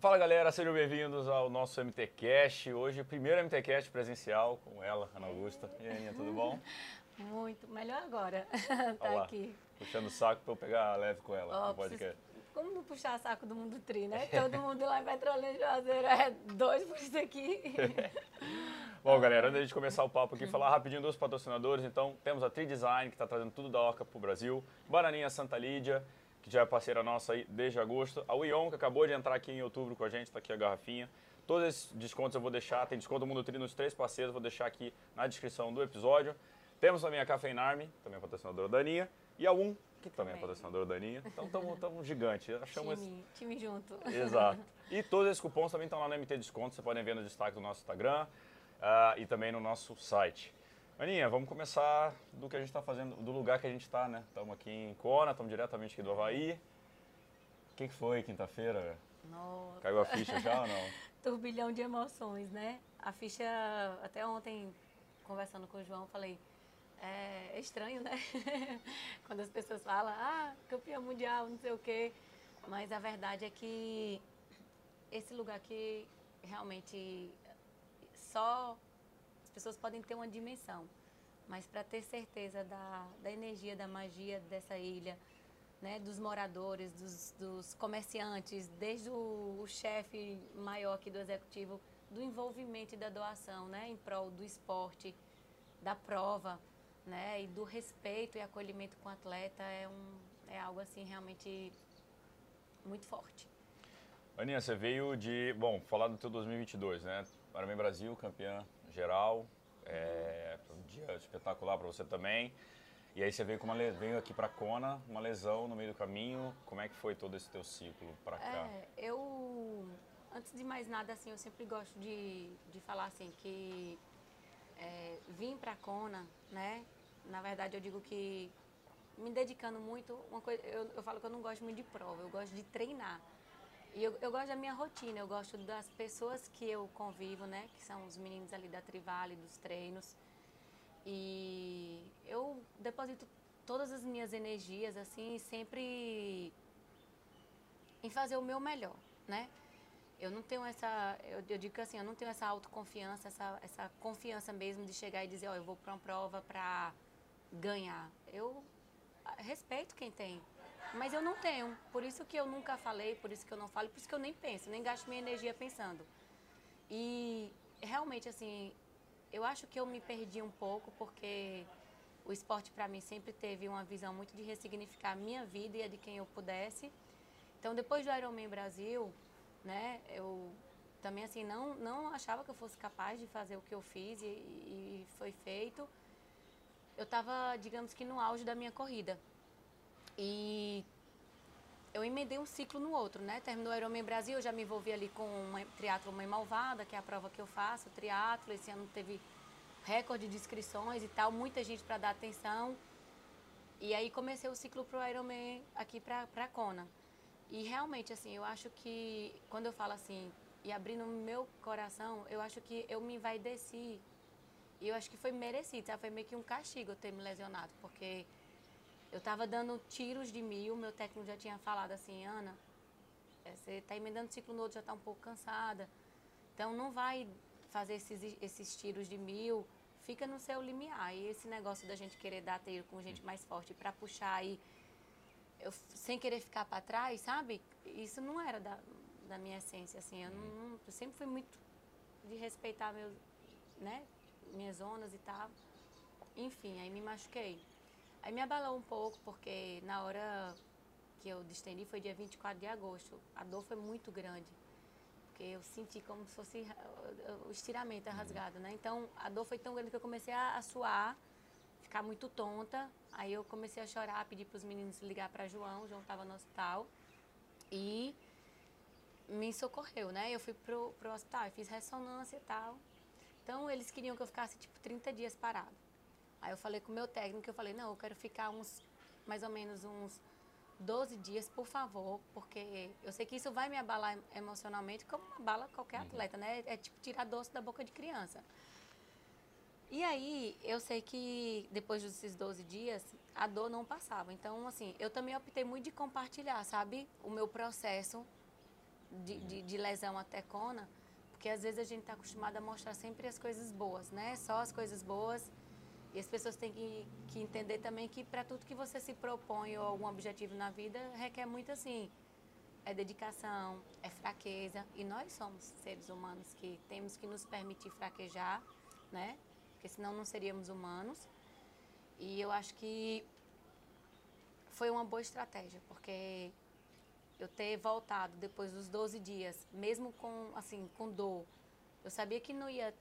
Fala galera, sejam bem-vindos ao nosso MTCast. Hoje, o primeiro MTCast presencial com ela, Ana Augusta. E aí, Aninha, tudo bom? Muito, melhor agora. tá lá, aqui. Puxando o saco pra eu pegar leve com ela no podcast. preciso- Como não puxar saco do mundo tri, né? Todo mundo lá em Petrolina Juazeiro é dois por isso aqui. Bom, galera, antes de começar o papo aqui, falar rapidinho dos patrocinadores. Então, temos a Tri Design, que está trazendo tudo da Orca para o Brasil. Bananinha Santa Lídia, que já é parceira nossa aí desde agosto. A Wion, que acabou de entrar aqui em outubro com a gente, está aqui a garrafinha. Todos esses descontos eu vou deixar, tem desconto do Mundo Tri nos três parceiros, vou deixar aqui na descrição do episódio. Temos também a Cafeinarme, também é patrocinadora da Aninha. E a Um, que também é patrocinadora da Aninha. Então, estamos gigante. Achamos time, time junto. Exato. E todos esses cupons também estão lá no MT Desconto, vocês podem ver no destaque do nosso Instagram ah, e também no nosso site. Aninha, vamos começar do que a gente está fazendo, do lugar que a gente está, né? Estamos aqui em Kona, estamos diretamente aqui do Havaí. O que, que foi quinta-feira? Caiu a ficha já ou não? turbilhão de emoções, né? A ficha, até ontem, conversando com o João, falei, é, é estranho, né? Quando as pessoas falam, ah, campeão mundial, não sei o quê. Mas a verdade é que esse lugar aqui, realmente, só as pessoas podem ter uma dimensão. Mas para ter certeza da, da energia, da magia dessa ilha, né, dos moradores, dos, dos comerciantes, desde o, o chefe maior aqui do executivo, do envolvimento e da doação, né, em prol do esporte, da prova, né, e do respeito e acolhimento com o atleta é um é algo assim realmente muito forte. Aninha, você veio de, bom, falar do teu 2022, né? Ironman Brasil, campeã geral, é, um dia espetacular para você também. E aí você veio, com uma, veio aqui para Kona, uma lesão no meio do caminho. Como é que foi todo esse teu ciclo para cá? É, eu, antes de mais nada, assim, eu sempre gosto de, de falar assim que é, vim para Kona, né? Na verdade, eu digo que me dedicando muito, uma coisa, eu, eu falo que eu não gosto muito de prova, eu gosto de treinar. E eu, eu gosto da minha rotina, eu gosto das pessoas que eu convivo, né? Que são os meninos ali da Trivale, dos treinos. E eu deposito todas as minhas energias, assim, sempre em fazer o meu melhor, né? Eu não tenho essa, eu, eu digo assim, eu não tenho essa autoconfiança, essa, essa confiança mesmo de chegar e dizer, ó, eu vou para uma prova para ganhar. Eu respeito quem tem, mas eu não tenho. Por isso que eu nunca falei, por isso que eu não falo, por isso que eu nem penso, nem gasto minha energia pensando. E realmente assim, eu acho que eu me perdi um pouco porque o esporte para mim sempre teve uma visão muito de ressignificar a minha vida e a de quem eu pudesse. Então, depois do Ironman Brasil, né, eu também assim não não achava que eu fosse capaz de fazer o que eu fiz e, e foi feito. Eu estava, digamos que no auge da minha corrida. E eu emendei um ciclo no outro, né? Terminou o Ironman Brasil, eu já me envolvi ali com uma triatlo Mãe Malvada, que é a prova que eu faço, o triatlo. Esse ano teve recorde de inscrições e tal, muita gente para dar atenção. E aí comecei o ciclo pro Ironman aqui para para Kona. E realmente assim, eu acho que quando eu falo assim e abrindo o meu coração, eu acho que eu me envaideci. E eu acho que foi merecido, sabe? Foi meio que um castigo ter me lesionado, porque eu estava dando tiros de mil, meu técnico já tinha falado assim, Ana, eh, você está emendando ciclo no outro, já está um pouco cansada. Então não vai fazer esses, esses tiros de mil, fica no seu limiar. E esse negócio da gente querer dar tiro com gente mais forte para puxar aí, eu, sem querer ficar para trás, sabe? Isso não era da, da minha essência, assim. Eu, não, eu sempre fui muito de respeitar meus, né, minhas zonas e tal. Enfim, aí me machuquei. Aí me abalou um pouco, porque na hora que eu distendi foi dia 24 de agosto. A dor foi muito grande. Porque eu senti como se fosse uh, o estiramento é rasgado, né? Então a dor foi tão grande que eu comecei a, a suar, ficar muito tonta. Aí eu comecei a chorar, pedir para os meninos ligar para João. O João estava no hospital. E me socorreu, né? Eu fui pro, pro hospital, eu fiz ressonância e tal. Então eles queriam que eu ficasse tipo 30 dias parado. Aí eu falei com o meu técnico, eu falei, não, eu quero ficar uns, mais ou menos uns 12 dias, por favor, porque eu sei que isso vai me abalar emocionalmente, como abala qualquer atleta, né? É tipo tirar doce da boca de criança. E aí, eu sei que depois desses 12 dias, a dor não passava. Então, assim, eu também optei muito de compartilhar, sabe? O meu processo de, de, de lesão até Kona, porque às vezes a gente está acostumado a mostrar sempre as coisas boas, né? Só as coisas boas. E as pessoas têm que, que entender também que para tudo que você se propõe ou algum objetivo na vida, requer muito assim, é dedicação, é fraqueza. E nós somos seres humanos que temos que nos permitir fraquejar, né? Porque senão não seríamos humanos. E eu acho que foi uma boa estratégia, porque eu ter voltado depois dos 12 dias, mesmo com assim, com dor, eu sabia que não ia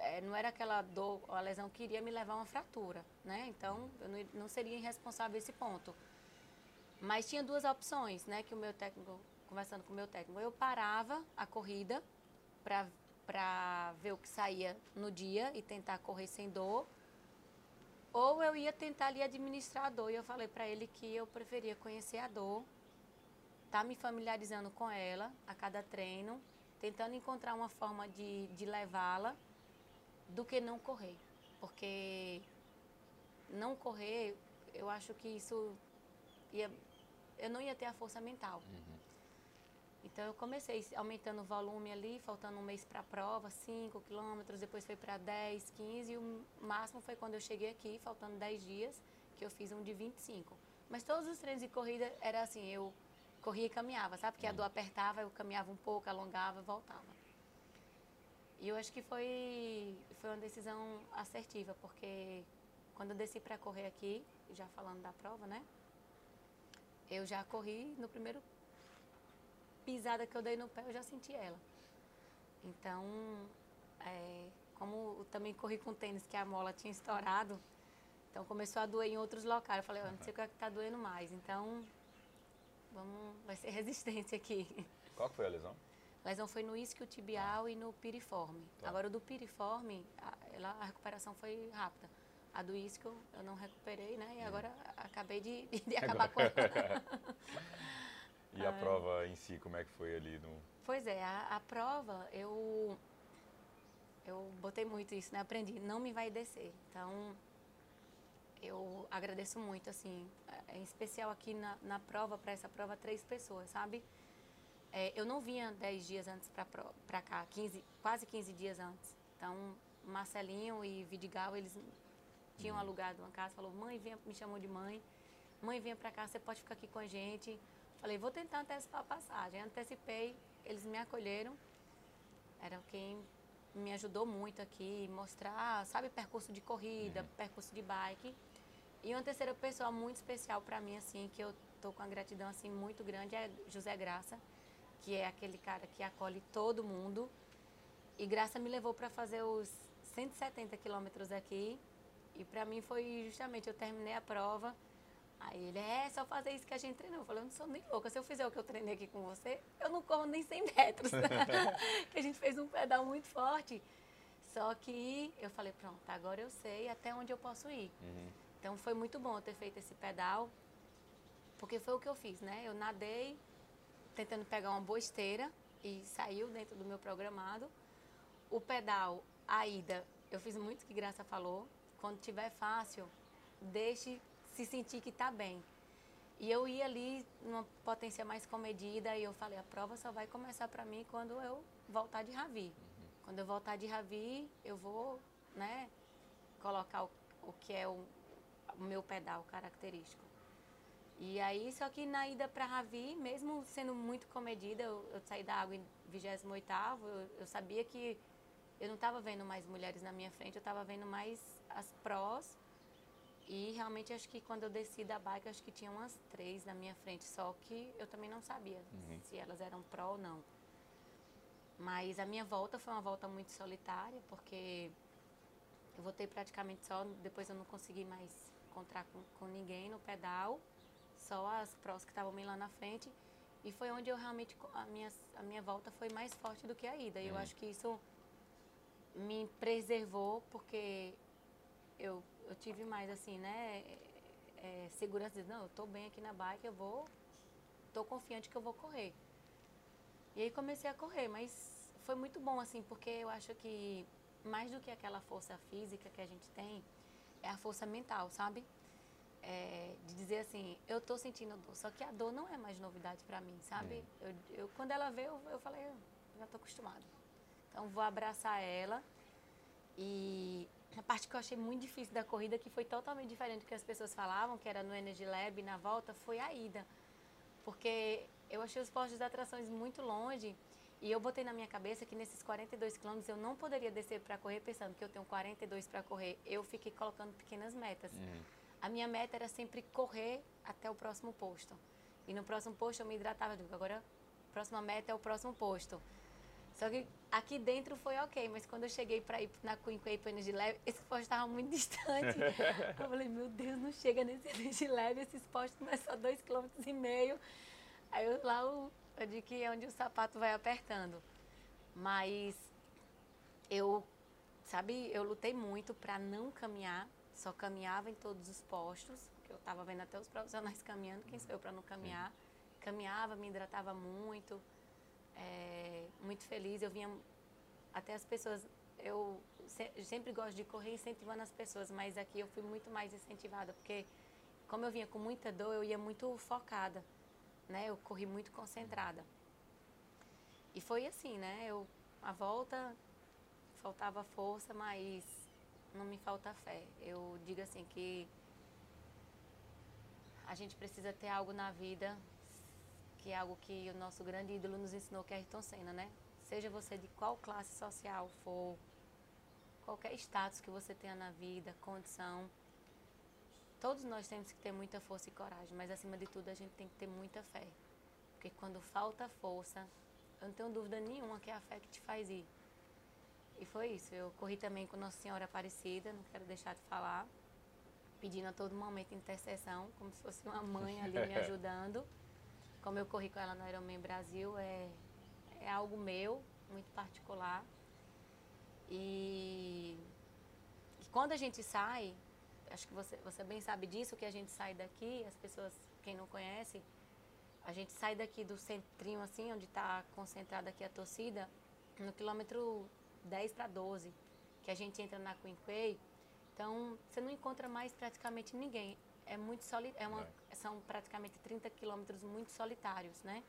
é, não era aquela dor, a lesão que iria me levar a uma fratura, né? Então, eu não, não seria irresponsável esse ponto. Mas tinha duas opções, né? Que o meu técnico, conversando com o meu técnico, eu parava a corrida para ver o que saía no dia e tentar correr sem dor, ou eu ia tentar ali administrar a dor. E eu falei para ele que eu preferia conhecer a dor, tá me familiarizando com ela a cada treino, tentando encontrar uma forma de, de levá-la, do que não correr. Porque não correr, eu acho que isso ia, eu não ia ter a força mental. Uhum. Então eu comecei aumentando o volume ali, faltando um mês para a prova, 5 quilômetros, depois foi para 10, 15 e o máximo foi quando eu cheguei aqui, faltando 10 dias, que eu fiz um de 25. Mas todos os treinos de corrida era assim, eu corria e caminhava, sabe? Porque a dor apertava, eu caminhava um pouco, alongava, voltava. E eu acho que foi, foi uma decisão assertiva, porque quando eu desci para correr aqui, já falando da prova, né? Eu já corri no primeiro pisada que eu dei no pé, eu já senti ela. Então, é, como eu também corri com tênis que a mola tinha estourado, então começou a doer em outros locais. Eu falei, oh, não sei o que é está doendo mais. Então, vamos, vai ser resistência aqui. Qual foi a lesão? Lesão foi no isquio tibial ah. e no piriforme. Tá. Agora, o do piriforme, a, ela, a recuperação foi rápida. A do isquio eu não recuperei, né? E hum. agora acabei de, de acabar com ela. E a prova em si, como é que foi ali no... Pois é, a, a prova, eu, eu botei muito isso, né? Aprendi, não me vai descer. Então, eu agradeço muito, assim, é, em especial aqui na, na prova, para essa prova, três pessoas, sabe? É, eu não vinha dez dias antes para cá, 15, quase 15 dias antes. Então, Marcelinho e Vidigal, eles tinham uhum. alugado uma casa, falou, mãe, venha, me chamou de mãe, mãe, venha para cá, você pode ficar aqui com a gente. Falei, vou tentar antecipar a passagem. Antecipei, eles me acolheram. Era quem me ajudou muito aqui, mostrar, sabe, percurso de corrida, uhum. percurso de bike. E uma terceira pessoa muito especial para mim, assim, que eu tô com a gratidão, assim, muito grande, é José Graça, que é aquele cara que acolhe todo mundo. E Graça me levou para fazer os 170 quilômetros aqui. E para mim foi justamente, eu terminei a prova, Aí ele, é só fazer isso que a gente treinou. Eu falei, eu não sou nem louca. Se eu fizer o que eu treinei aqui com você, eu não corro nem 100 metros. que a gente fez um pedal muito forte. Só que eu falei, pronto, agora eu sei até onde eu posso ir. Uhum. Então foi muito bom ter feito esse pedal, porque foi o que eu fiz, né? Eu nadei tentando pegar uma boa esteira e saiu dentro do meu programado. O pedal, a ida, eu fiz muito que Graça falou. Quando tiver fácil, deixe se sentir que está bem. E eu ia ali numa potência mais comedida e eu falei, a prova só vai começar para mim quando eu voltar de Ravi. Uhum. Quando eu voltar de Ravi, eu vou, né, colocar o, o que é o, o meu pedal característico. E aí, só que na ida para Ravi, mesmo sendo muito comedida, eu, eu saí da água em 28 eu, eu sabia que eu não estava vendo mais mulheres na minha frente, eu estava vendo mais as prós e realmente acho que quando eu desci da bike, acho que tinha umas três na minha frente, só que eu também não sabia uhum. se elas eram pró ou não. Mas a minha volta foi uma volta muito solitária, porque eu voltei praticamente só, depois eu não consegui mais encontrar com, com ninguém no pedal, só as prós que estavam bem lá na frente. E foi onde eu realmente, a minha, a minha volta foi mais forte do que a ida. E uhum. eu acho que isso me preservou, porque eu eu tive mais assim, né? É, segurança de, não, eu tô bem aqui na bike, eu vou, tô confiante que eu vou correr. E aí comecei a correr, mas foi muito bom assim, porque eu acho que mais do que aquela força física que a gente tem, é a força mental, sabe? É, de dizer assim, eu tô sentindo dor, só que a dor não é mais novidade para mim, sabe? Eu, eu, quando ela veio, eu, eu falei, eu já tô acostumada. Então vou abraçar ela e a parte que eu achei muito difícil da corrida, que foi totalmente diferente do que as pessoas falavam, que era no Energy Lab, na volta, foi a ida. Porque eu achei os postos de atrações muito longe e eu botei na minha cabeça que nesses 42 quilômetros eu não poderia descer para correr pensando que eu tenho 42 para correr. Eu fiquei colocando pequenas metas. Uhum. A minha meta era sempre correr até o próximo posto. E no próximo posto eu me hidratava. Digo, agora a próxima meta é o próximo posto. Só que aqui dentro foi ok, mas quando eu cheguei para ir na Queen Cape Energy Lab, esse posto estava muito distante. eu falei, meu Deus, não chega nesse Energy Lab, esses postos não é só dois quilômetros e meio. Aí eu, lá eu, eu digo que é onde o sapato vai apertando. Mas eu, sabe, eu lutei muito para não caminhar, só caminhava em todos os postos, que eu estava vendo até os profissionais caminhando, quem sou eu para não caminhar. Caminhava, me hidratava muito é, muito feliz. Eu vinha até as pessoas. Eu sempre gosto de correr incentivando as pessoas, mas aqui eu fui muito mais incentivada, porque como eu vinha com muita dor, eu ia muito focada, né? Eu corri muito concentrada. E foi assim, né? Eu a volta faltava força, mas não me falta fé. Eu digo assim que a gente precisa ter algo na vida que é algo que o nosso grande ídolo nos ensinou, que é Ayrton Senna, né? Seja você de qual classe social for, qualquer status que você tenha na vida, condição, todos nós temos que ter muita força e coragem, mas acima de tudo a gente tem que ter muita fé. Porque quando falta força, eu não tenho dúvida nenhuma que é a fé que te faz ir. E foi isso. Eu corri também com Nossa Senhora Aparecida, não quero deixar de falar, pedindo a todo momento intercessão, como se fosse uma mãe ali me ajudando como eu corri com ela no Ironman Brasil, é, é algo meu, muito particular. E, e quando a gente sai, acho que você, você bem sabe disso, que a gente sai daqui, as pessoas, quem não conhece, a gente sai daqui do centrinho assim, onde está concentrada aqui a torcida, no quilômetro 10 para 12, que a gente entra na Quinquay, então você não encontra mais praticamente ninguém é muito soli é uma, é. são praticamente 30 quilômetros muito solitários, né?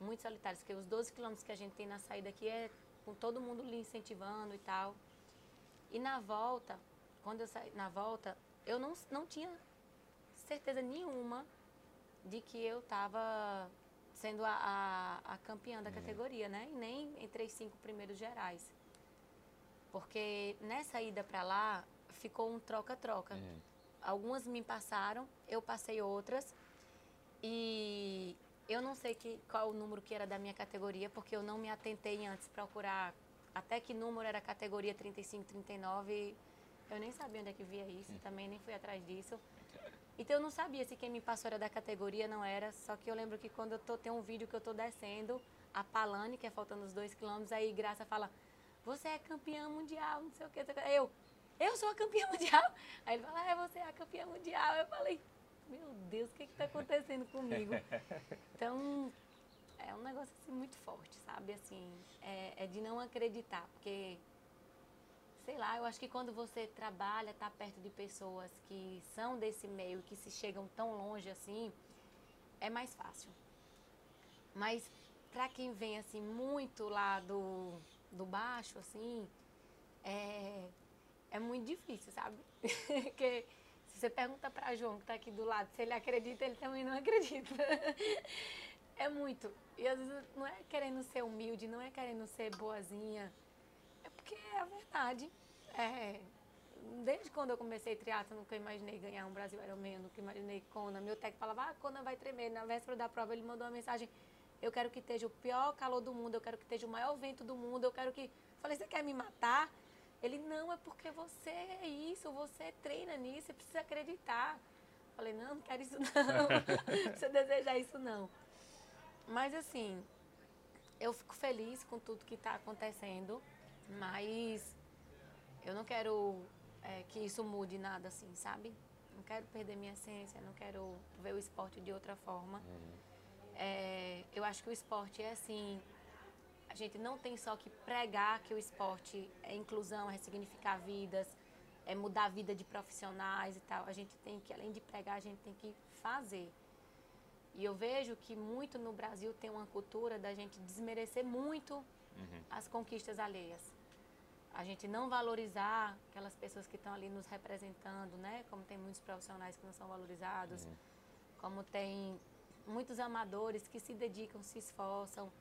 Muito solitários, porque os 12 quilômetros que a gente tem na saída aqui é com todo mundo lhe incentivando e tal. E na volta, quando eu saí, na volta, eu não, não tinha certeza nenhuma de que eu estava sendo a, a, a, campeã da uhum. categoria, né? E nem entre os cinco primeiros gerais. Porque nessa ida para lá, ficou um troca-troca. Uhum algumas me passaram, eu passei outras. E eu não sei que, qual o número que era da minha categoria, porque eu não me atentei antes procurar até que número era a categoria 35, 39. Eu nem sabia onde é que via isso, também nem fui atrás disso. Então eu não sabia se quem me passou era da categoria, não era. Só que eu lembro que quando eu tô, tem um vídeo que eu tô descendo, a Palane, que é faltando os dois quilômetros, aí Graça fala, você é campeã mundial, não sei o que. Eu, eu sou a campeã mundial. Aí ele fala, é, você é a campeã mundial. Eu falei, meu Deus, o que está acontecendo comigo? Então, é um negócio assim, muito forte, sabe? Assim, é, é, de não acreditar, porque, sei lá, eu acho que quando você trabalha, está perto de pessoas que são desse meio, que se chegam tão longe assim, é mais fácil. Mas para quem vem assim muito lá do, do baixo, assim, é, é muito difícil, sabe? Porque se você pergunta para João, que está aqui do lado, se ele acredita, ele também não acredita. é muito. E às vezes não é querendo ser humilde, não é querendo ser boazinha. É porque é a verdade. É, desde quando eu comecei triatlo, nunca imaginei ganhar um Brasil Ironman, nunca imaginei Kona. Meu técnico falava, ah, Kona vai tremer. Na véspera da prova ele mandou uma mensagem, eu quero que esteja o pior calor do mundo, eu quero que esteja o maior vento do mundo, eu quero que... Falei, você quer me matar? Ele, não, é porque você é isso, você treina nisso, você precisa acreditar. Falei, não, não quero isso não, precisa desejar isso não. Mas assim, eu fico feliz com tudo que está acontecendo, mas eu não quero é, que isso mude nada assim, sabe? Não quero perder minha essência, não quero ver o esporte de outra forma. Uhum. É, eu acho que o esporte é assim, a gente não tem só que pregar que o esporte é inclusão, é ressignificar vidas, é mudar a vida de profissionais e tal. A gente tem que, além de pregar, a gente tem que fazer. E eu vejo que muito no Brasil tem uma cultura da gente desmerecer muito uhum. as conquistas alheias. A gente não valorizar aquelas pessoas que estão ali nos representando, né? Como tem muitos profissionais que não são valorizados, uhum. como tem muitos amadores que se dedicam, se esforçam.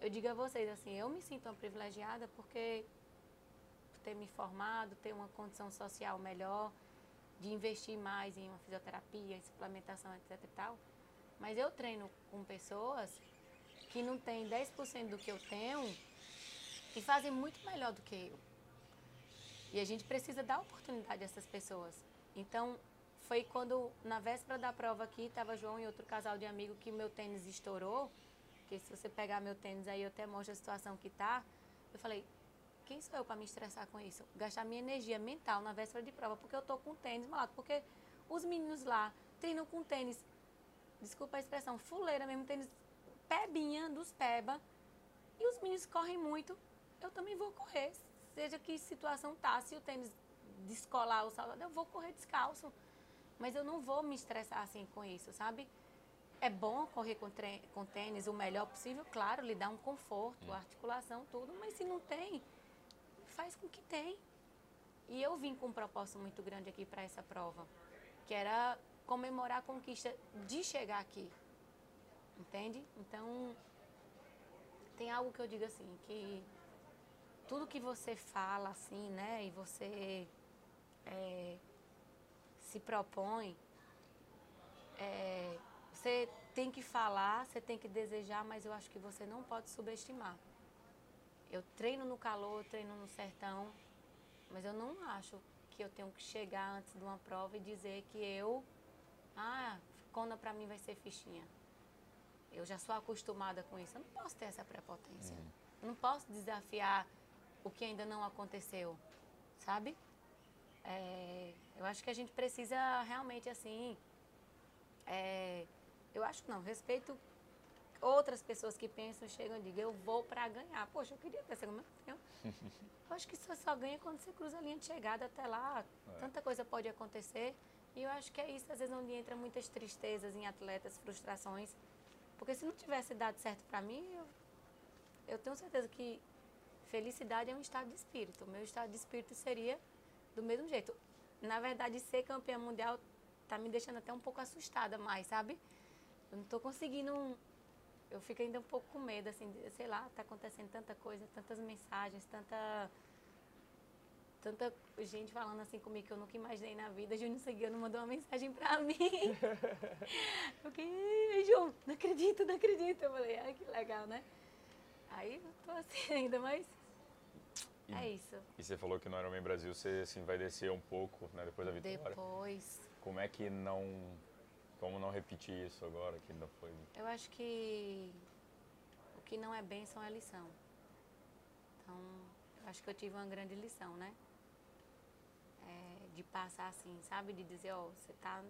Eu digo a vocês assim, eu me sinto uma privilegiada porque ter me formado, ter uma condição social melhor, de investir mais em uma fisioterapia, em suplementação, etc e tal. Mas eu treino com pessoas que não têm 10% do que eu tenho e fazem muito melhor do que eu. E a gente precisa dar oportunidade a essas pessoas. Então, foi quando, na véspera da prova aqui, estava João e outro casal de amigo que meu tênis estourou. Que se você pegar meu tênis aí, eu até mostro a situação que tá. Eu falei, quem sou eu para me estressar com isso? Gastar minha energia mental na véspera de prova, porque eu tô com tênis malado. Porque os meninos lá treinam com tênis, desculpa a expressão, fuleira mesmo, tênis pebinha dos peba. E os meninos correm muito, eu também vou correr. Seja que situação tá, se o tênis descolar o salto, eu vou correr descalço. Mas eu não vou me estressar assim com isso, sabe? É bom correr com, com tênis o melhor possível, claro, lhe dá um conforto, hum. articulação, tudo, mas se não tem, faz com que tem. E eu vim com um propósito muito grande aqui para essa prova, que era comemorar a conquista de chegar aqui. Entende? Então, tem algo que eu digo assim, que tudo que você fala assim, né, e você é, se propõe, é, você tem que falar, você tem que desejar, mas eu acho que você não pode subestimar. Eu treino no calor, treino no sertão, mas eu não acho que eu tenho que chegar antes de uma prova e dizer que eu, ah, Kona para mim vai ser fichinha. Eu já sou acostumada com isso. Eu não posso ter essa prepotência. Uhum. Eu não posso desafiar o que ainda não aconteceu, sabe? É, eu acho que a gente precisa realmente assim. É, eu acho não, respeito outras pessoas que pensam, chegam e digam, eu vou para ganhar. Poxa, eu queria ter segundo eu, eu acho que você só ganha quando você cruza a linha de chegada até lá. É. Tanta coisa pode acontecer. E eu acho que é isso, às vezes, onde entra muitas tristezas em atletas, frustrações. Porque se não tivesse dado certo para mim, eu, eu tenho certeza que felicidade é um estado de espírito. O meu estado de espírito seria do mesmo jeito. Na verdade, ser campeã mundial tá me deixando até um pouco assustada mais, sabe? Eu não estou conseguindo eu fico ainda um pouco com medo, assim, sei lá, tá acontecendo tanta coisa, tantas mensagens, tanta tanta gente falando assim comigo que eu nunca imaginei na vida. Júnior Seguiano mandou uma mensagem pra mim. eu fiquei, João, não acredito, não acredito. Eu falei, ai, que legal, né? Aí eu tô assim ainda, mas e, é isso. E você falou que no Ironman Brasil você assim, vai descer um pouco, né, depois da vitória. Depois. Como é que não como não repetir isso agora que ainda foi? Eu acho que o que não é bênção é lição. Então, eu acho que eu tive uma grande lição, né? É, de passar assim, sabe? De dizer, ó, você tá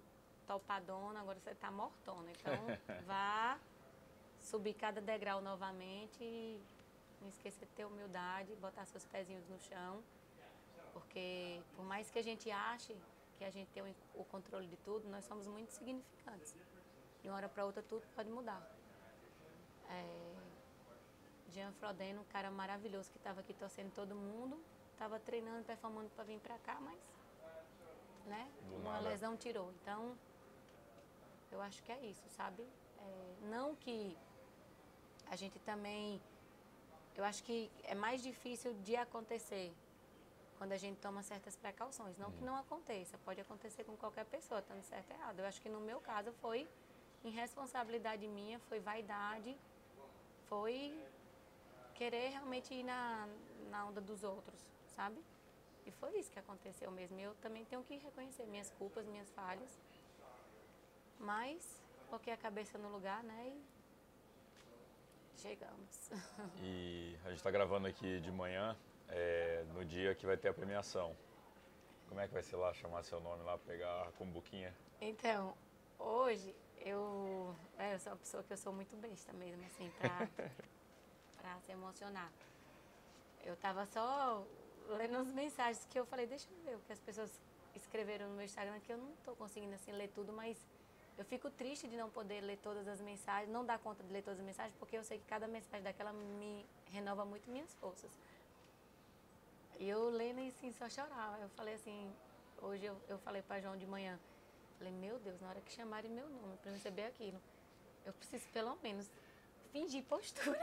topadona, agora você tá mortona. Então, vá subir cada degrau novamente e não esquecer de ter humildade, botar seus pezinhos no chão. Porque por mais que a gente ache que a gente tem o controle de tudo, nós somos muito significantes. De uma hora para outra tudo pode mudar. É, Jean Frodeno, um cara maravilhoso que estava aqui torcendo todo mundo, estava treinando, performando para vir para cá, mas né, uma lesão tirou. Então, eu acho que é isso, sabe? É, não que a gente também. Eu acho que é mais difícil de acontecer quando a gente toma certas precauções. Não que uhum. não aconteça, pode acontecer com qualquer pessoa, estando certo ou errado. Eu acho que no meu caso foi irresponsabilidade minha, foi vaidade, foi querer realmente ir na, na onda dos outros, sabe? E foi isso que aconteceu mesmo. Eu também tenho que reconhecer minhas culpas, minhas falhas. Mas coloquei a cabeça no lugar, né? E chegamos. E a gente está gravando aqui de manhã, é, no dia que vai ter a premiação. Como é que vai ser lá, chamar seu nome lá, pegar a combuquinha? Então, hoje eu, é, eu sou uma pessoa que eu sou muito besta mesmo, assim, pra, pra se emocionar. Eu tava só lendo as mensagens que eu falei, deixa eu ver o que as pessoas escreveram no meu Instagram, que eu não estou conseguindo assim ler tudo, mas eu fico triste de não poder ler todas as mensagens, não dar conta de ler todas as mensagens, porque eu sei que cada mensagem daquela me renova muito minhas forças. E eu lendo e assim, só chorava. Eu falei assim, hoje eu, eu falei para João de manhã, falei, meu Deus, na hora que chamarem meu nome para receber aquilo, eu preciso pelo menos fingir postura.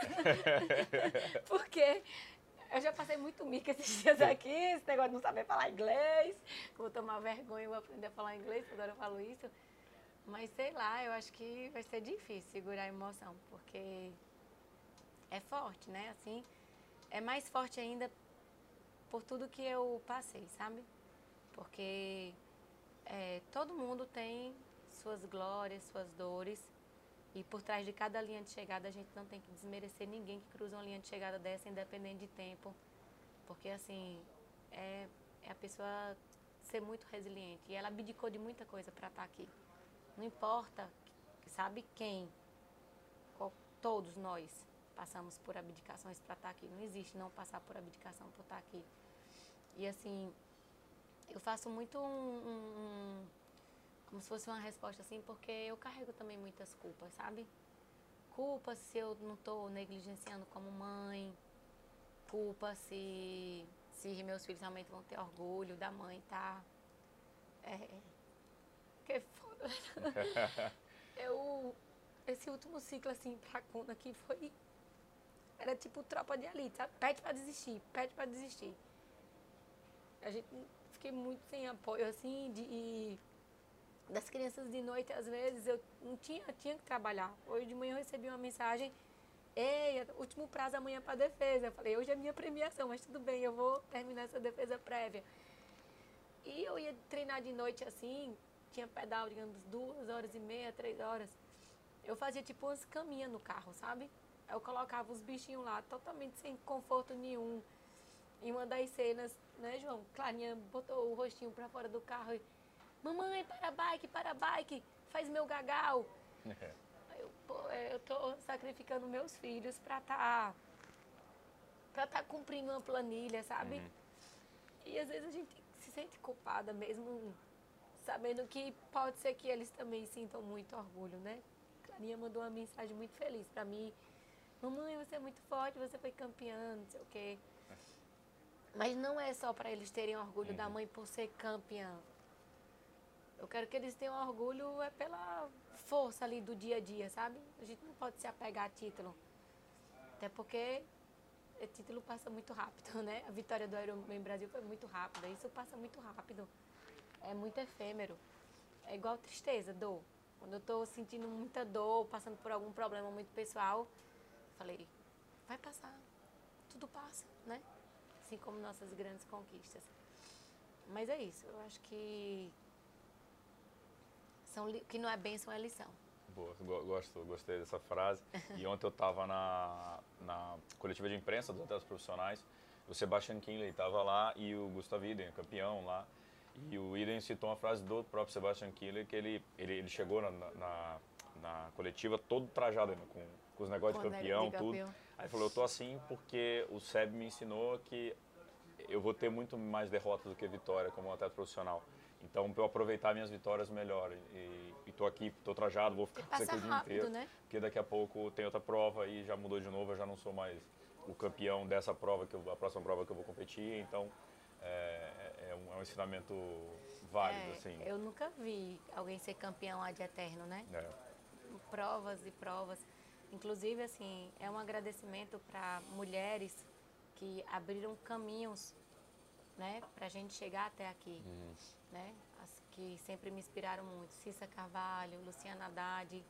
porque eu já passei muito mico esses dias aqui, esse negócio de não saber falar inglês. Vou tomar vergonha, vou aprender a falar inglês, agora eu falo isso. Mas sei lá, eu acho que vai ser difícil segurar a emoção, porque é forte, né? Assim, é mais forte ainda por tudo que eu passei, sabe? Porque é, todo mundo tem suas glórias, suas dores. E por trás de cada linha de chegada, a gente não tem que desmerecer ninguém que cruza uma linha de chegada dessa, independente de tempo. Porque, assim, é, é a pessoa ser muito resiliente. E ela abdicou de muita coisa para estar tá aqui. Não importa, sabe quem, todos nós passamos por abdicações para estar tá aqui. Não existe não passar por abdicação por estar tá aqui. E, assim, eu faço muito um, um como se fosse uma resposta assim, porque eu carrego também muitas culpas, sabe? Culpa se eu não estou negligenciando como mãe, culpa se, se meus filhos realmente vão ter orgulho da mãe, tá? É. Que foda. Eu. Esse último ciclo, assim, pra Cuna aqui foi. Era tipo tropa de elite, sabe? Pede pra desistir, pede pra desistir. A gente fiquei muito sem apoio, assim, de das crianças de noite, às vezes, eu não tinha, tinha que trabalhar. Hoje de manhã eu recebi uma mensagem, ei, último prazo amanhã para defesa. Eu falei, hoje é minha premiação, mas tudo bem, eu vou terminar essa defesa prévia. E eu ia treinar de noite assim, tinha pedal, digamos, duas horas e meia, três horas. Eu fazia tipo umas caminhas no carro, sabe? Eu colocava os bichinhos lá, totalmente sem conforto nenhum. E uma das cenas, né, João? Clarinha botou o rostinho para fora do carro e Mamãe, para bike, para bike, faz meu gagal. É. Eu, pô, é, eu tô sacrificando meus filhos para estar tá, estar tá cumprindo uma planilha, sabe? Uhum. E às vezes a gente se sente culpada mesmo, sabendo que pode ser que eles também sintam muito orgulho, né? Clarinha mandou uma mensagem muito feliz para mim. Mamãe, você é muito forte, você foi campeã, não sei o quê. É. Mas não é só para eles terem orgulho uhum. da mãe por ser campeã. Eu quero que eles tenham orgulho é pela força ali do dia a dia, sabe? A gente não pode se apegar a título. Até porque o título passa muito rápido, né? A vitória do Ironman Brasil foi muito rápida. Isso passa muito rápido. É muito efêmero. É igual tristeza, dor. Quando eu estou sentindo muita dor, passando por algum problema muito pessoal, falei, vai passar. Tudo passa, né? Assim como nossas grandes conquistas. Mas é isso. Eu acho que são, que não é bênção, é lição. Boa, gosto, gostei dessa frase. E ontem eu estava na, na coletiva de imprensa dos atletas profissionais, o Sebastian Kinley estava lá e o Gustav Iden, campeão lá. E o Iden citou uma frase do próprio Sebastian Kinley, que ele, ele, ele chegou na, na, na coletiva todo trajado ainda, com, com os negócios de campeão, de tudo. Campeão. Aí ele falou, eu tô assim porque o Seb me ensinou que eu vou ter muito mais derrotas do que vitória como atleta profissional. Então, para eu aproveitar minhas vitórias melhor. E estou aqui, estou trajado, vou ficar com o dia inteiro. Né? Porque daqui a pouco tem outra prova e já mudou de novo, eu já não sou mais o campeão dessa prova, que eu, a próxima prova que eu vou competir. Então, é, um, é um, ensinamento válido. É, assim. Eu nunca vi alguém ser campeão ad eterno, né? É. Provas e provas. Inclusive, assim, é um agradecimento para mulheres que abriram caminhos né, para a gente chegar até aqui. Uhum. Né? As que sempre me inspiraram muito. Cissa Carvalho, Luciana Haddad,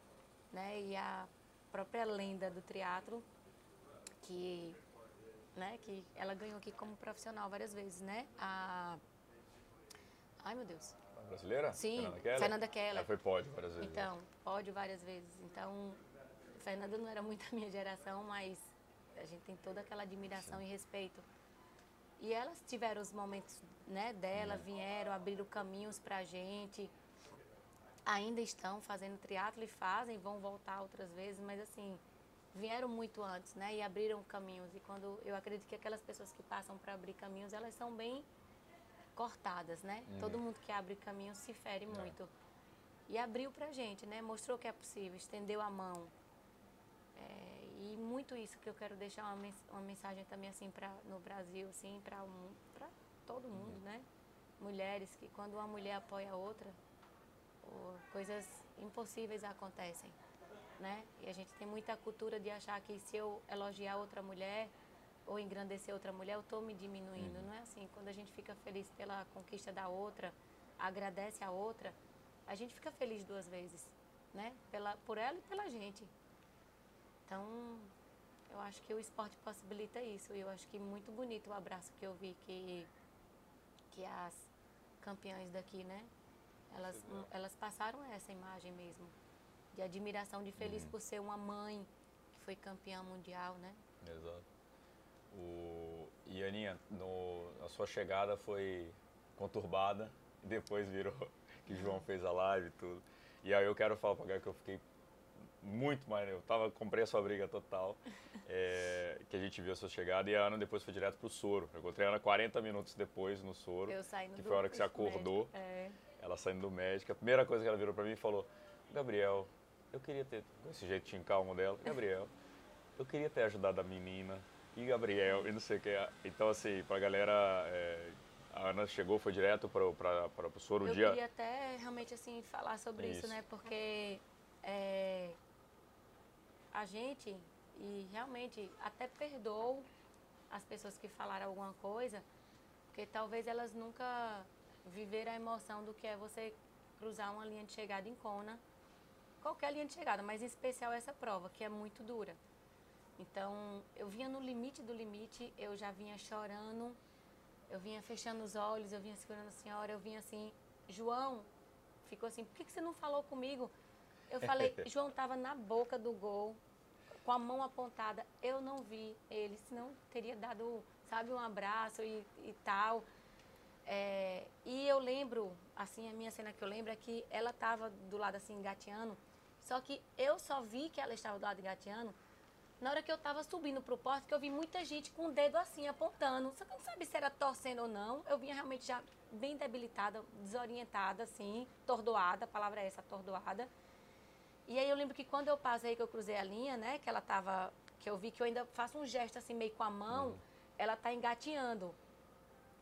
né, e a própria lenda do teatro, que, né, que ela ganhou aqui como profissional várias vezes, né? A... Ai, meu Deus. A brasileira? Sim, Fernanda Keller. Fernanda Keller. Ela foi pódio várias vezes. Então, né? pódio várias vezes. Então, Fernanda não era muito a minha geração, mas a gente tem toda aquela admiração Sim. e respeito e elas tiveram os momentos né, dela, uhum. vieram, abriram caminhos para a gente. Ainda estão fazendo triatlo e fazem, vão voltar outras vezes, mas assim, vieram muito antes, né? E abriram caminhos. E quando eu acredito que aquelas pessoas que passam para abrir caminhos, elas são bem cortadas, né? Uhum. Todo mundo que abre caminhos se fere é. muito. E abriu pra gente, né? Mostrou que é possível, estendeu a mão. É, e muito isso que eu quero deixar uma, mens uma mensagem também assim para no Brasil, assim, para um, todo mundo, uhum. né? Mulheres que quando uma mulher apoia a outra, coisas impossíveis acontecem né? E a gente tem muita cultura de achar que se eu elogiar outra mulher ou engrandecer outra mulher, eu estou me diminuindo. Uhum. Não é assim. Quando a gente fica feliz pela conquista da outra, agradece a outra, a gente fica feliz duas vezes, né? Pela, por ela e pela gente. Então, eu acho que o esporte possibilita isso. E eu acho que muito bonito o abraço que eu vi que, que as campeãs daqui, né? Elas, elas passaram essa imagem mesmo de admiração, de feliz uhum. por ser uma mãe que foi campeã mundial, né? Exato. O... E Aninha, no... a sua chegada foi conturbada e depois virou que João fez a live e tudo. E aí eu quero falar pra galera que eu fiquei muito mais. Eu tava, comprei a sua briga total, é, que a gente viu a sua chegada e a Ana depois foi direto pro soro. Eu encontrei a Ana 40 minutos depois no soro. Eu saindo Que foi a hora que você acordou. É. Ela saindo do médico. A primeira coisa que ela virou pra mim e falou: Gabriel, eu queria ter, com esse jeitinho calmo dela, Gabriel, eu queria ter ajudado a menina, e Gabriel, e não sei o que. Então, assim, pra galera, é, a Ana chegou, foi direto para o soro um dia. Eu queria até realmente, assim, falar sobre isso, isso né? Porque é, a gente, e realmente, até perdoou as pessoas que falaram alguma coisa, porque talvez elas nunca viveram a emoção do que é você cruzar uma linha de chegada em Kona qualquer linha de chegada, mas em especial essa prova, que é muito dura. Então, eu vinha no limite do limite, eu já vinha chorando, eu vinha fechando os olhos, eu vinha segurando a senhora, eu vinha assim, João, ficou assim, por que, que você não falou comigo? Eu falei, João estava na boca do gol, com a mão apontada, eu não vi ele, senão teria dado, sabe, um abraço e, e tal. É, e eu lembro, assim, a minha cena que eu lembro é que ela estava do lado assim, engateando, só que eu só vi que ela estava do lado engateando na hora que eu estava subindo para o porto, que eu vi muita gente com o dedo assim apontando. Só que eu não sabia se era torcendo ou não. Eu vinha realmente já bem debilitada, desorientada, assim, tordoada, a palavra é essa, tordoada. E aí eu lembro que quando eu passei, que eu cruzei a linha, né, que ela tava, que eu vi que eu ainda faço um gesto assim meio com a mão, uhum. ela tá engateando.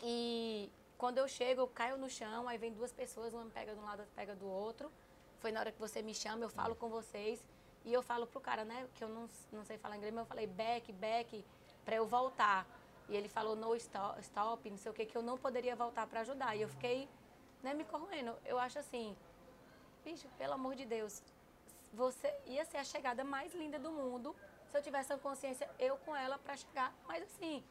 E quando eu chego, eu caio no chão, aí vem duas pessoas, uma pega de um lado, outra pega do outro. Foi na hora que você me chama, eu falo com vocês. E eu falo pro cara, né, que eu não, não sei falar inglês, mas eu falei back, back, para eu voltar. E ele falou no stop, stop, não sei o que, que eu não poderia voltar para ajudar. E eu fiquei, né, me corroendo. Eu acho assim, bicho, pelo amor de Deus, você ia ser a chegada mais linda do mundo se eu tivesse a consciência, eu com ela, para chegar. Mas assim,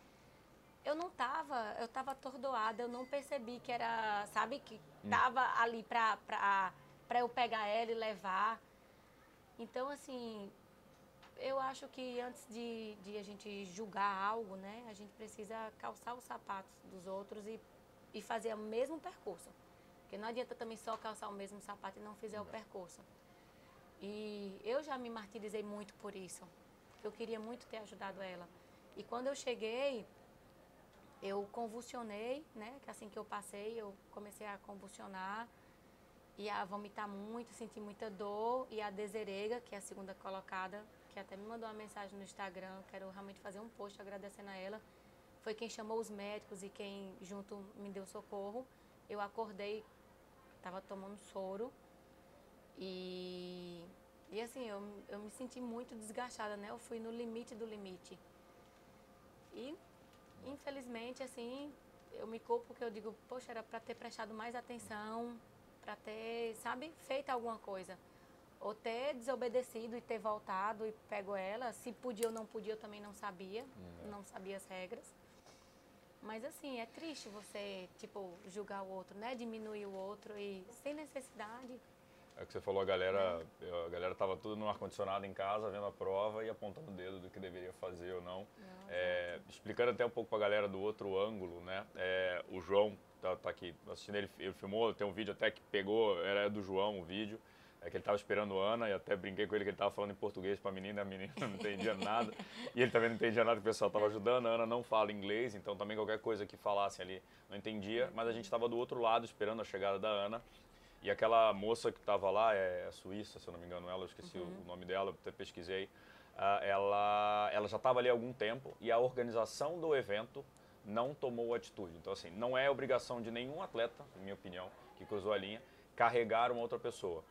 eu não tava, eu tava atordoada, eu não percebi que era, sabe, que hum. tava ali pra, pra para eu pegar ela e levar. Então, assim, eu acho que antes de, de a gente julgar algo, né, a gente precisa calçar os sapatos dos outros e, e fazer o mesmo percurso. Porque não adianta também só calçar o mesmo sapato e não fizer o percurso. E eu já me martirizei muito por isso, eu queria muito ter ajudado ela. E quando eu cheguei, eu convulsionei, né? Que assim que eu passei, eu comecei a convulsionar e a vomitar muito, sentir muita dor. E a Deserega, que é a segunda colocada, que até me mandou uma mensagem no Instagram, quero realmente fazer um post agradecendo a ela, foi quem chamou os médicos e quem junto me deu socorro. Eu acordei, estava tomando soro e, e assim, eu, eu me senti muito desgastada, né? Eu fui no limite do limite. E, infelizmente, assim, eu me culpo porque eu digo, poxa, era para ter prestado mais atenção, para ter, sabe, feito alguma coisa. Ou ter desobedecido e ter voltado e pego ela. Se podia ou não podia, eu também não sabia. Uhum. Não sabia as regras. Mas assim, é triste você, tipo, julgar o outro, né? Diminuir o outro e sem necessidade. É o que você falou, a galera, é. a galera tava tudo no ar-condicionado em casa, vendo a prova e apontando o dedo do que deveria fazer ou não. não é, explicando até um pouco para a galera do outro ângulo, né? É, o João tá, tá aqui assistindo, ele, ele filmou, tem um vídeo até que pegou, era do João o vídeo. é que ele estava esperando Ana e até brinquei com ele que ele estava falando em português para a menina, a menina não entendia nada. E ele também não entendia nada, o pessoal estava ajudando. A Ana não fala inglês, então também qualquer coisa que falasse ali não entendia. Mas a gente estava do outro lado esperando a chegada da Ana. E aquela moça que estava lá, é suíça, se eu não me engano, ela, eu esqueci uhum. o nome dela, até pesquisei. Uh, ela, ela já estava ali há algum tempo e a organização do evento não tomou atitude. Então, assim, não é obrigação de nenhum atleta, na minha opinião, que cruzou a linha, carregar uma outra pessoa.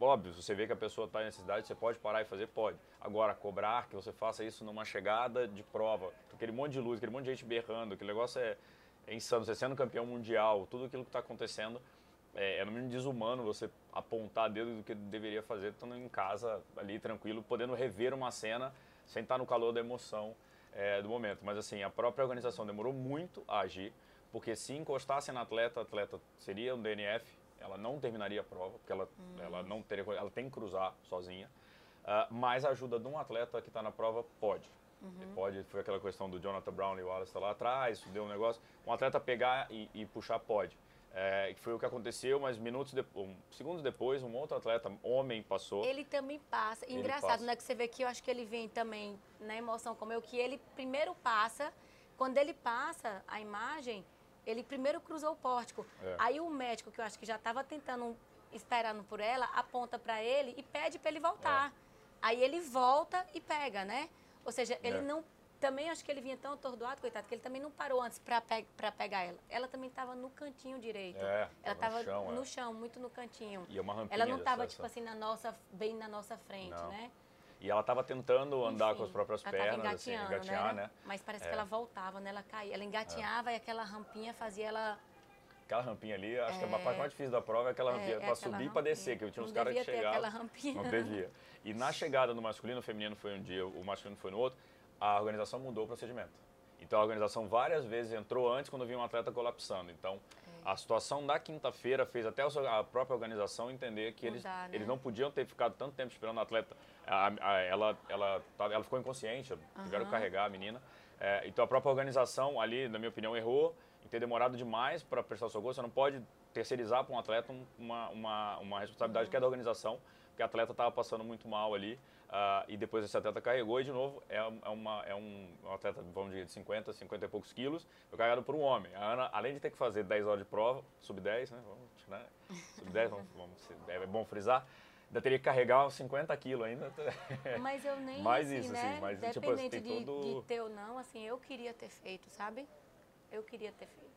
Óbvio, se você vê que a pessoa está em necessidade, você pode parar e fazer? Pode. Agora, cobrar que você faça isso numa chegada de prova, aquele monte de luz, aquele monte de gente berrando, aquele negócio é, é insano. Você sendo campeão mundial, tudo aquilo que está acontecendo, é, é no mínimo desumano você apontar dedo do que deveria fazer, estando em casa, ali, tranquilo, podendo rever uma cena sem estar no calor da emoção é, do momento. Mas, assim, a própria organização demorou muito a agir, porque se encostasse na atleta, a atleta seria um DNF, ela não terminaria a prova, porque ela, hum. ela não teria, ela tem que cruzar sozinha. Uh, mas a ajuda de um atleta que está na prova pode. Uhum. Pode, foi aquela questão do Jonathan Brown e o Wallace lá atrás, deu um negócio. Um atleta pegar e, e puxar pode. É, foi o que aconteceu, mas minutos depois, um, segundos depois, um outro atleta, homem, passou. Ele também passa. Engraçado, passa. né? Que você vê que eu acho que ele vem também na emoção como eu, que ele primeiro passa, quando ele passa a imagem, ele primeiro cruzou o pórtico. É. Aí o médico, que eu acho que já estava tentando, esperando por ela, aponta para ele e pede para ele voltar. É. Aí ele volta e pega, né? Ou seja, ele é. não. Também acho que ele vinha tão atordoado, coitado, que ele também não parou antes para pe pegar ela. Ela também estava no cantinho direito. É, ela estava no, chão, no é. chão, muito no cantinho. E uma ela não estava, tipo assim, na nossa, bem na nossa frente, não. né? E ela estava tentando andar Enfim, com as próprias pernas, assim, engatinhar, né? né? Mas parece é. que ela voltava, né? Ela caía. Ela engatinhava é. e aquela rampinha fazia ela. Aquela rampinha ali, acho é. que a parte mais difícil da prova é aquela é, rampinha, é, para subir e para descer, que tinha uns caras que chegavam. rampinha. Não devia. E na chegada do masculino, o feminino foi um dia, o masculino foi no outro, a organização mudou o procedimento. Então a organização várias vezes entrou antes quando viu um atleta colapsando. Então a situação da quinta-feira fez até a própria organização entender que eles, né? eles não podiam ter ficado tanto tempo esperando o atleta. Ela, ela, ela ficou inconsciente, uhum. tiveram que carregar a menina. É, então a própria organização ali, na minha opinião, errou em ter demorado demais para prestar socorro. Você não pode terceirizar para um atleta uma, uma, uma responsabilidade uhum. que é da organização, porque o atleta estava passando muito mal ali. Uh, e depois esse atleta carregou e de novo é, é, uma, é um, um, atleta, vamos dizer, de 50, 50 e poucos quilos, foi carregado por um homem. A Ana, além de ter que fazer 10 horas de prova, sub 10, né? Vamos, né? Sub 10, vamos, vamos, é bom frisar. Ainda teria que carregar uns 50 quilos ainda. Mas eu nem Mais assim, isso, né? assim, mas Dependente tipo, de, todo... de ter ou não, assim, eu queria ter feito, sabe? Eu queria ter feito.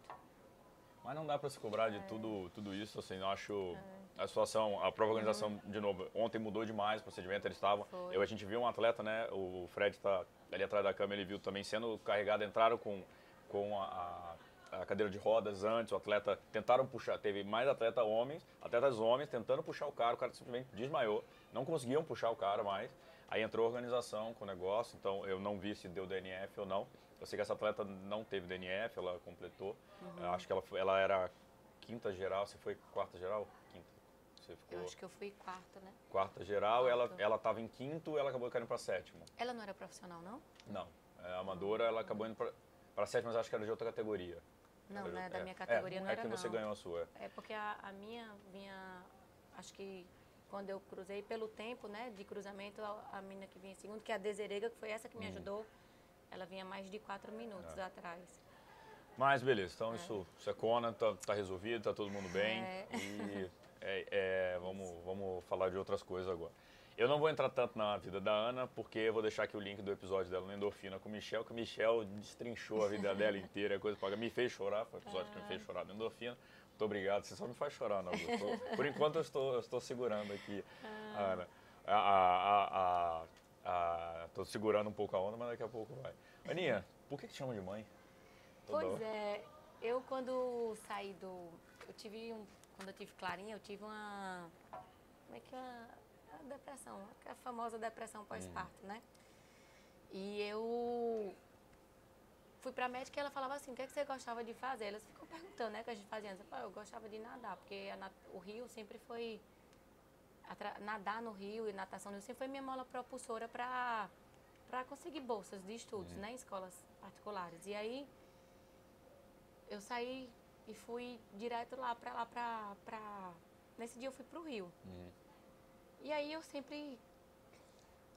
Mas não dá para se cobrar de é. tudo, tudo isso, assim, eu acho... É a situação, a própria organização, uhum. de novo, ontem mudou demais o procedimento, eles estavam. Eu, a gente viu um atleta, né? O Fred está ali atrás da câmera, ele viu também sendo carregado, entraram com, com a, a, cadeira de rodas antes, o atleta tentaram puxar, teve mais atleta homens, atletas homens tentando puxar o cara, o cara simplesmente desmaiou, não conseguiam puxar o cara mais. Aí entrou a organização com o negócio, então eu não vi se deu DNF ou não. Eu sei que essa atleta não teve DNF, ela completou. Uhum. Acho que ela, ela era quinta geral, se foi quarta geral? Você ficou... Eu acho que eu fui quarta, né? Quarta geral, quarta. ela ela estava em quinto, ela acabou caindo para sétimo. Ela não era profissional, não? Não, é, amadora, ela acabou indo para sétimo, mas acho que era de outra categoria. Não, né? Da é, minha categoria é, não é era que você não. ganhou a sua. É porque a, a, minha vinha, acho que quando eu cruzei pelo tempo, né, de cruzamento, a, a menina que vinha em segundo, que é a Deserega, que foi essa que me hum. ajudou, ela vinha mais de quatro minutos é. atrás. Mas beleza, então é. isso, isso é Conan, tá, tá resolvido, tá todo mundo bem. É. E é, é, vamos, vamos falar de outras coisas agora. Eu não vou entrar tanto na vida da Ana, porque eu vou deixar aqui o link do episódio dela no Endorfina com o Michel, que o Michel destrinchou a vida dela inteira, coisa para me fez chorar, foi o episódio que me fez chorar no Endorfina. Muito obrigado, você só me faz chorar, não. Por enquanto eu estou, eu estou segurando aqui a Ana. A, a, a, estou segurando um pouco a onda, mas daqui a pouco vai. Aninha, por que te chama de mãe? Toda pois hora? é, eu quando saí do... Eu tive um quando eu tive Clarinha, eu tive uma. Como é que é? A depressão, a famosa depressão pós-parto, uhum. né? E eu fui pra médica e ela falava assim, o que, é que você gostava de fazer? Elas ficam perguntando, né, o que a gente fazia antes. Eu, eu gostava de nadar, porque a, o rio sempre foi... nadar no rio e natação no rio sempre foi minha mola propulsora para para conseguir bolsas de estudos, uhum. né, em escolas particulares. E aí eu saí e fui direto lá pra lá pra. pra... Nesse dia eu fui pro Rio. Uhum. E aí eu sempre,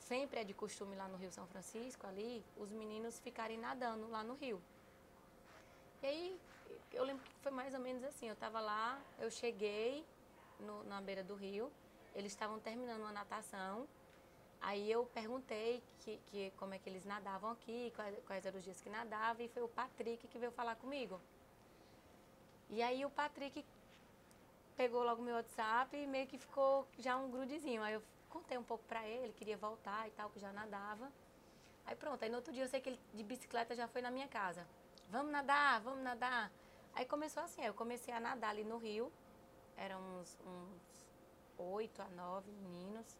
sempre é de costume lá no Rio São Francisco, ali, os meninos ficarem nadando lá no rio. E aí eu lembro que foi mais ou menos assim, eu estava lá, eu cheguei no, na beira do rio, eles estavam terminando uma natação, aí eu perguntei que, que, como é que eles nadavam aqui, quais, quais eram os dias que nadavam, e foi o Patrick que veio falar comigo. E aí o Patrick pegou logo meu WhatsApp e meio que ficou já um grudezinho. Aí eu contei um pouco pra ele, queria voltar e tal, que já nadava. Aí pronto, aí no outro dia eu sei que ele de bicicleta já foi na minha casa. Vamos nadar, vamos nadar. Aí começou assim, eu comecei a nadar ali no rio. Eram uns, oito a nove meninos.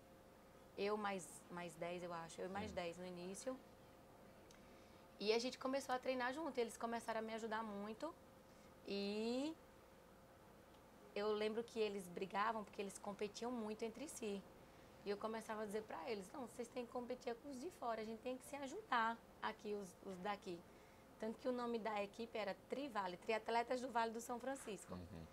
Eu mais, mais dez, eu acho. Eu mais dez no início. E a gente começou a treinar junto. Eles começaram a me ajudar muito. E eu lembro que eles brigavam porque eles competiam muito entre si. E eu começava a dizer para eles, não, vocês têm que competir com os de fora, a gente tem que se ajudar aqui, os, os daqui. Tanto que o nome da equipe era Trivale, Triatletas do Vale do São Francisco. Uhum.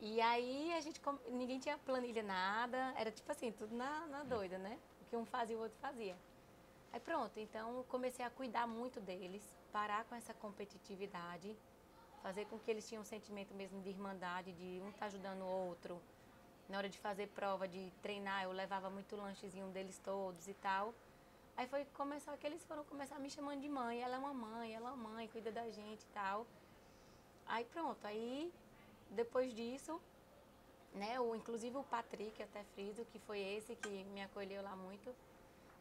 E aí a gente, ninguém tinha planilha nada, era tipo assim, tudo na, na doida, né? O que um fazia, o outro fazia. Aí pronto, então comecei a cuidar muito deles, parar com essa competitividade, fazer com que eles tinham um sentimento mesmo de irmandade, de um estar tá ajudando o outro. Na hora de fazer prova, de treinar, eu levava muito lanchezinho deles todos e tal. Aí foi começar que eles foram começar me chamando de mãe. Ela é uma mãe, ela é uma mãe, cuida da gente e tal. Aí pronto, aí depois disso, né, o, inclusive o Patrick, até friso, que foi esse que me acolheu lá muito,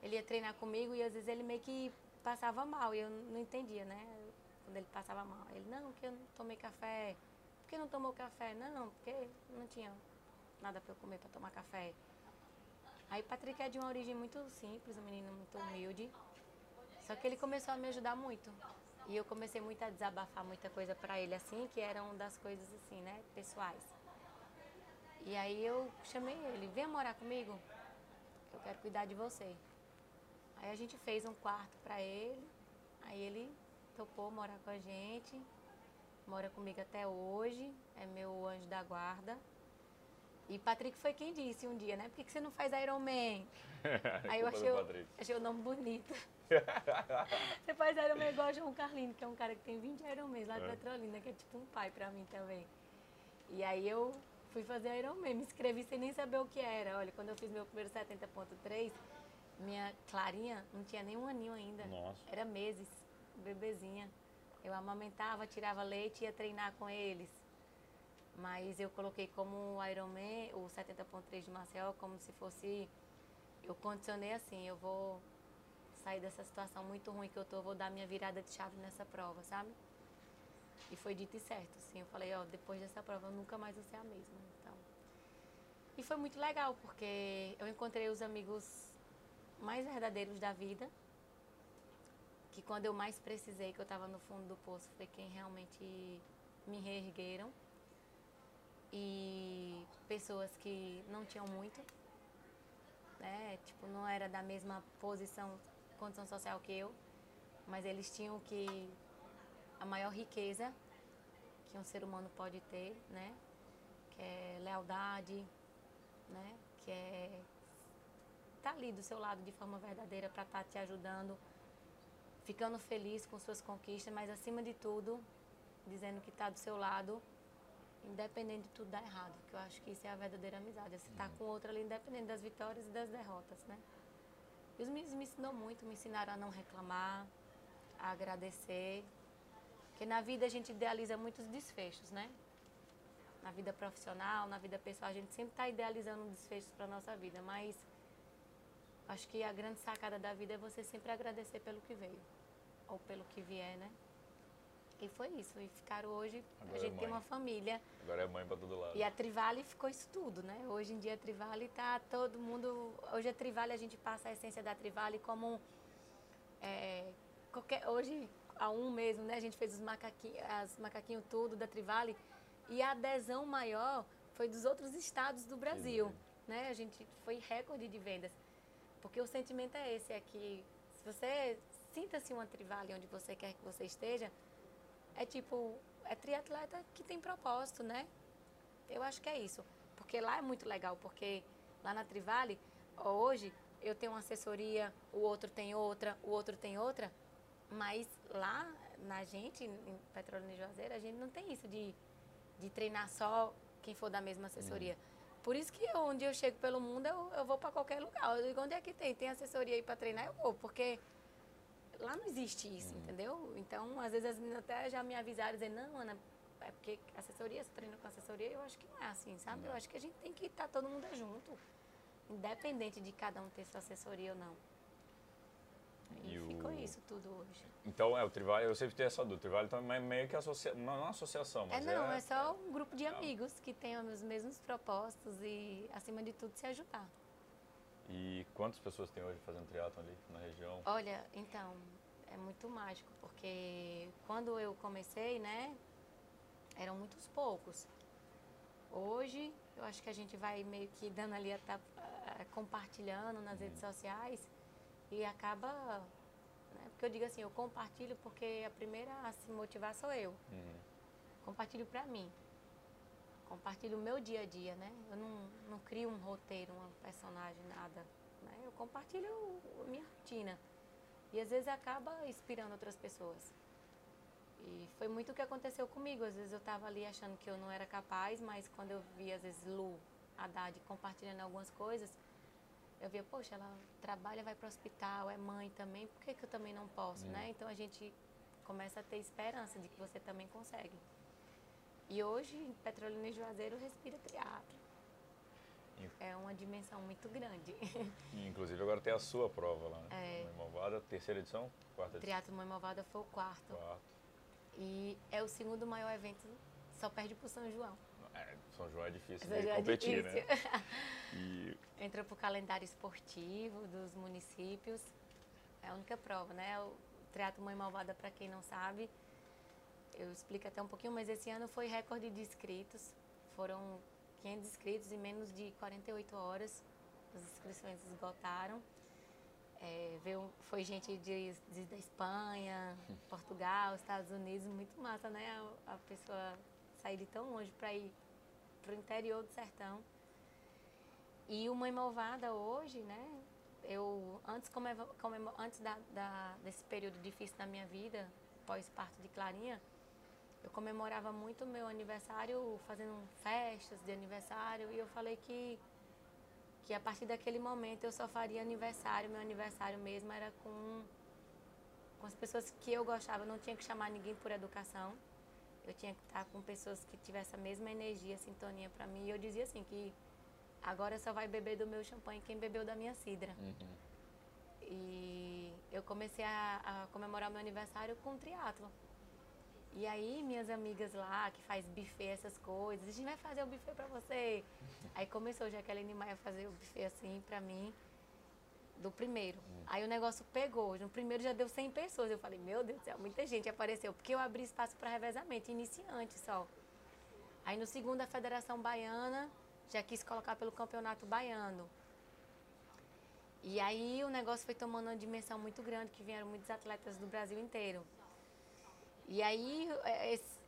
ele ia treinar comigo e às vezes ele meio que passava mal e eu não entendia, né? Quando ele passava mal. Ele, não, porque eu não tomei café. Por que não tomou café? Não, porque não tinha nada para eu comer para tomar café. Aí Patrick é de uma origem muito simples, um menino muito humilde. Só que ele começou a me ajudar muito. E eu comecei muito a desabafar muita coisa para ele assim, que eram das coisas assim, né, pessoais. E aí eu chamei ele, vem morar comigo, que eu quero cuidar de você. Aí a gente fez um quarto para ele. Aí ele topou morar com a gente, mora comigo até hoje, é meu anjo da guarda. E Patrick foi quem disse um dia, né? Por que, você não faz Iron Man? Aí eu achei, o, achei o nome bonito. você faz Iron Man igual o João Carlino, que é um cara que tem 20 Iron Man lá de é. Petrolina, que é tipo um pai pra mim também. E aí eu fui fazer Iron Man, me inscrevi sem nem saber o que era. Olha, quando eu fiz meu primeiro 70.3, minha Clarinha não tinha nem um aninho ainda. Nossa. Era meses bebezinha. Eu amamentava, tirava leite e ia treinar com eles. Mas eu coloquei como o Ironman, o 70.3 de Marcel, como se fosse... Eu condicionei assim, eu vou sair dessa situação muito ruim que eu tô, vou dar minha virada de chave nessa prova, sabe? E foi dito e certo, assim. Eu falei, ó, depois dessa prova eu nunca mais vou ser a mesma, então... E foi muito legal, porque eu encontrei os amigos mais verdadeiros da vida, que quando eu mais precisei, que eu estava no fundo do poço, foi quem realmente me reergueram. E pessoas que não tinham muito, né? Tipo, não era da mesma posição, condição social que eu, mas eles tinham que a maior riqueza que um ser humano pode ter, né? Que é lealdade, né? Que é estar tá ali do seu lado de forma verdadeira para estar tá te ajudando ficando feliz com suas conquistas, mas acima de tudo, dizendo que está do seu lado, independente de tudo dar errado. Que eu acho que isso é a verdadeira amizade. É você estar tá com outro ali, independente das vitórias e das derrotas, né? E os meninos me ensinou muito, me ensinaram a não reclamar, a agradecer. Porque na vida a gente idealiza muitos desfechos, né? Na vida profissional, na vida pessoal, a gente sempre está idealizando desfechos para nossa vida, mas acho que a grande sacada da vida é você sempre agradecer pelo que veio ou pelo que vier, né? E foi isso. E ficaram hoje, Agora a gente é tem uma família. Agora é mãe para todo lado. E a Trivale ficou isso tudo, né? Hoje em dia a Trivale tá todo mundo. Hoje a Trivale a gente passa a essência da Trivale como. É, qualquer, hoje, há um mesmo, né? A gente fez os macaquinhos, as macaquinhos tudo da Trivale. E a adesão maior foi dos outros estados do Brasil. Né? A gente foi recorde de vendas. Porque o sentimento é esse, é que se você sinta-se uma trivale onde você quer que você esteja, é tipo, é triatleta que tem propósito, né? Eu acho que é isso. Porque lá é muito legal, porque Lá na Trivale, hoje, eu tenho uma assessoria, o outro tem outra, o outro tem outra, mas lá na gente, em Petróleo e Juazeiro, a gente não tem isso de, de treinar só quem for da mesma assessoria. Uhum. Por isso que eu, onde eu chego pelo mundo, eu, eu vou para qualquer lugar. Eu digo, onde é que tem? Tem assessoria aí para treinar? Eu vou, porque lá não existe isso, uhum. entendeu? Então, às vezes as meninas até já me avisaram, dizendo, não, Ana, é porque assessoria, você treina com assessoria, eu acho que não é assim, sabe? Não. Eu acho que a gente tem que estar tá todo mundo junto, independente de cada um ter sua assessoria ou não. E, e ficou o... isso tudo hoje. Então, é, o Trivale, eu sempre tenho essa dúvida, o Trivale também é meio que associa... não é uma associação, mas é... Não, é, é só um grupo de é. amigos que tem os mesmos propósitos e, acima de tudo, se ajudar. E quantas pessoas tem hoje fazendo triatlon ali na região? Olha, então, é muito mágico, porque quando eu comecei, né, eram muitos poucos. Hoje, eu acho que a gente vai meio que dando ali, a, compartilhando nas redes uhum. sociais e acaba. Né, porque eu digo assim, eu compartilho porque a primeira a se motivar sou eu. Uhum. Compartilho para mim. Compartilho o meu dia a dia, né? Eu não, não crio um roteiro, uma personagem, nada. Né? Eu compartilho a minha rotina. E às vezes acaba inspirando outras pessoas. E foi muito o que aconteceu comigo. Às vezes eu estava ali achando que eu não era capaz, mas quando eu vi, às vezes, Lu, Haddad compartilhando algumas coisas, eu via, poxa, ela trabalha, vai para o hospital, é mãe também, por que, que eu também não posso, né? Então a gente começa a ter esperança de que você também consegue. E hoje, Petrolina e Juazeiro, respira triatlo. É uma dimensão muito grande. E, inclusive agora tem a sua prova lá, né? É. Moimovada, terceira edição? Quarta edição? Triatlo Moimovada foi o quarto. Quarto. E é o segundo maior evento, só perde para o São João. É, São João é difícil São de é competir, né? difícil. né? E... Entra para o calendário esportivo dos municípios. É a única prova, né? O Triatlo Mãe Malvada, para quem não sabe, eu explico até um pouquinho, mas esse ano foi recorde de inscritos. Foram 500 inscritos em menos de 48 horas. As inscrições esgotaram. É, veio, foi gente de, de, da Espanha, Portugal, Estados Unidos, muito massa, né? A, a pessoa sair de tão longe para ir para o interior do sertão. E o Mãe Malvada hoje, né? Eu, antes, comemor, comemor, antes da, da, desse período difícil da minha vida, pós-parto de Clarinha, eu comemorava muito o meu aniversário fazendo festas de aniversário e eu falei que que a partir daquele momento eu só faria aniversário, meu aniversário mesmo era com, com as pessoas que eu gostava, eu não tinha que chamar ninguém por educação. Eu tinha que estar com pessoas que tivessem a mesma energia, sintonia para mim. E eu dizia assim que agora só vai beber do meu champanhe quem bebeu da minha cidra. Uhum. E eu comecei a, a comemorar meu aniversário com triatlo. E aí minhas amigas lá, que faz buffet, essas coisas, a gente vai fazer o buffet pra você. Aí começou Jaqueline Maia a fazer o buffet assim pra mim, do primeiro. Hum. Aí o negócio pegou, no primeiro já deu 100 pessoas. Eu falei, meu Deus do céu, muita gente apareceu, porque eu abri espaço para revezamento, iniciante só. Aí no segundo a Federação Baiana já quis colocar pelo Campeonato Baiano. E aí o negócio foi tomando uma dimensão muito grande, que vieram muitos atletas do Brasil inteiro. E aí, é, esse,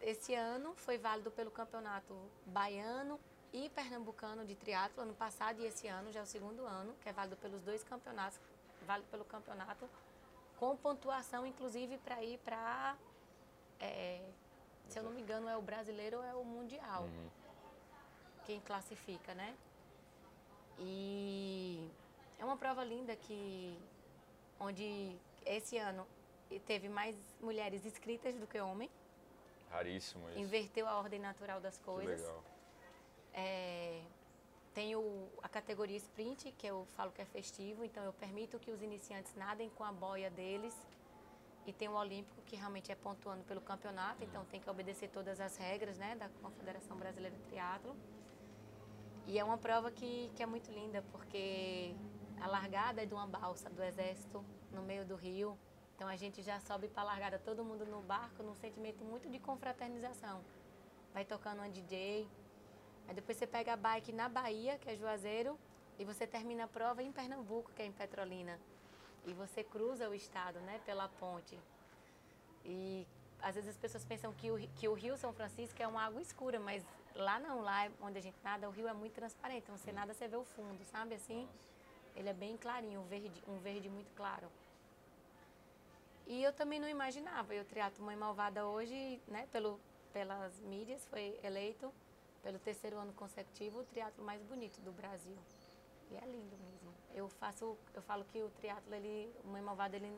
esse ano foi válido pelo campeonato baiano e pernambucano de triatlo ano passado e esse ano já é o segundo ano, que é válido pelos dois campeonatos, válido pelo campeonato, com pontuação inclusive para ir para, é, se eu não me engano, é o brasileiro ou é o mundial, uhum. Quem classifica, né? E é uma prova linda que, onde esse ano teve mais mulheres inscritas do que homens. Raríssimo isso. Inverteu a ordem natural das coisas. Que legal. É, tem o, a categoria sprint, que eu falo que é festivo, então eu permito que os iniciantes nadem com a boia deles. E tem o olímpico, que realmente é pontuando pelo campeonato, então tem que obedecer todas as regras né, da Confederação Brasileira de Triatlo. E é uma prova que, que é muito linda, porque a largada é de uma balsa do Exército, no meio do rio. Então a gente já sobe para a largada, todo mundo no barco, num sentimento muito de confraternização. Vai tocando uma DJ. Aí depois você pega a bike na Bahia, que é Juazeiro, e você termina a prova em Pernambuco, que é em Petrolina. E você cruza o estado, né, pela ponte. E às vezes as pessoas pensam que o, que o Rio São Francisco é uma água escura, mas lá não, lá é onde a gente nada, o rio é muito transparente, então você nada, você vê o fundo, sabe assim? Nossa. Ele é bem clarinho, um verde, um verde muito claro. E eu também não imaginava, e o Triatlo Mãe Malvada hoje, né, pelo, pelas mídias, foi eleito pelo terceiro ano consecutivo o triatlo mais bonito do Brasil. E é lindo mesmo. Eu faço, eu falo que o triatlo, ele, o Mãe Malvada, ele,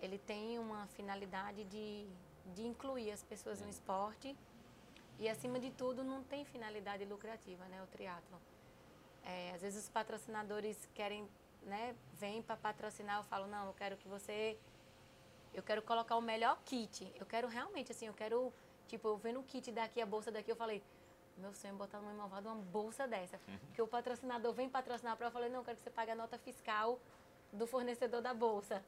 ele tem uma finalidade de, de incluir as pessoas no esporte e, acima de tudo, não tem finalidade lucrativa, né, o triatlo. É, às vezes os patrocinadores querem, né, vêm para patrocinar, eu falo, não, eu quero que você, eu quero colocar o melhor kit. Eu quero realmente, assim, eu quero Tipo, eu vendo o kit daqui, a bolsa daqui, eu falei, meu sonho é botar numa malvada uma bolsa dessa. Uhum. Que o patrocinador vem patrocinar para eu falei, não, eu quero que você pague a nota fiscal do fornecedor da bolsa.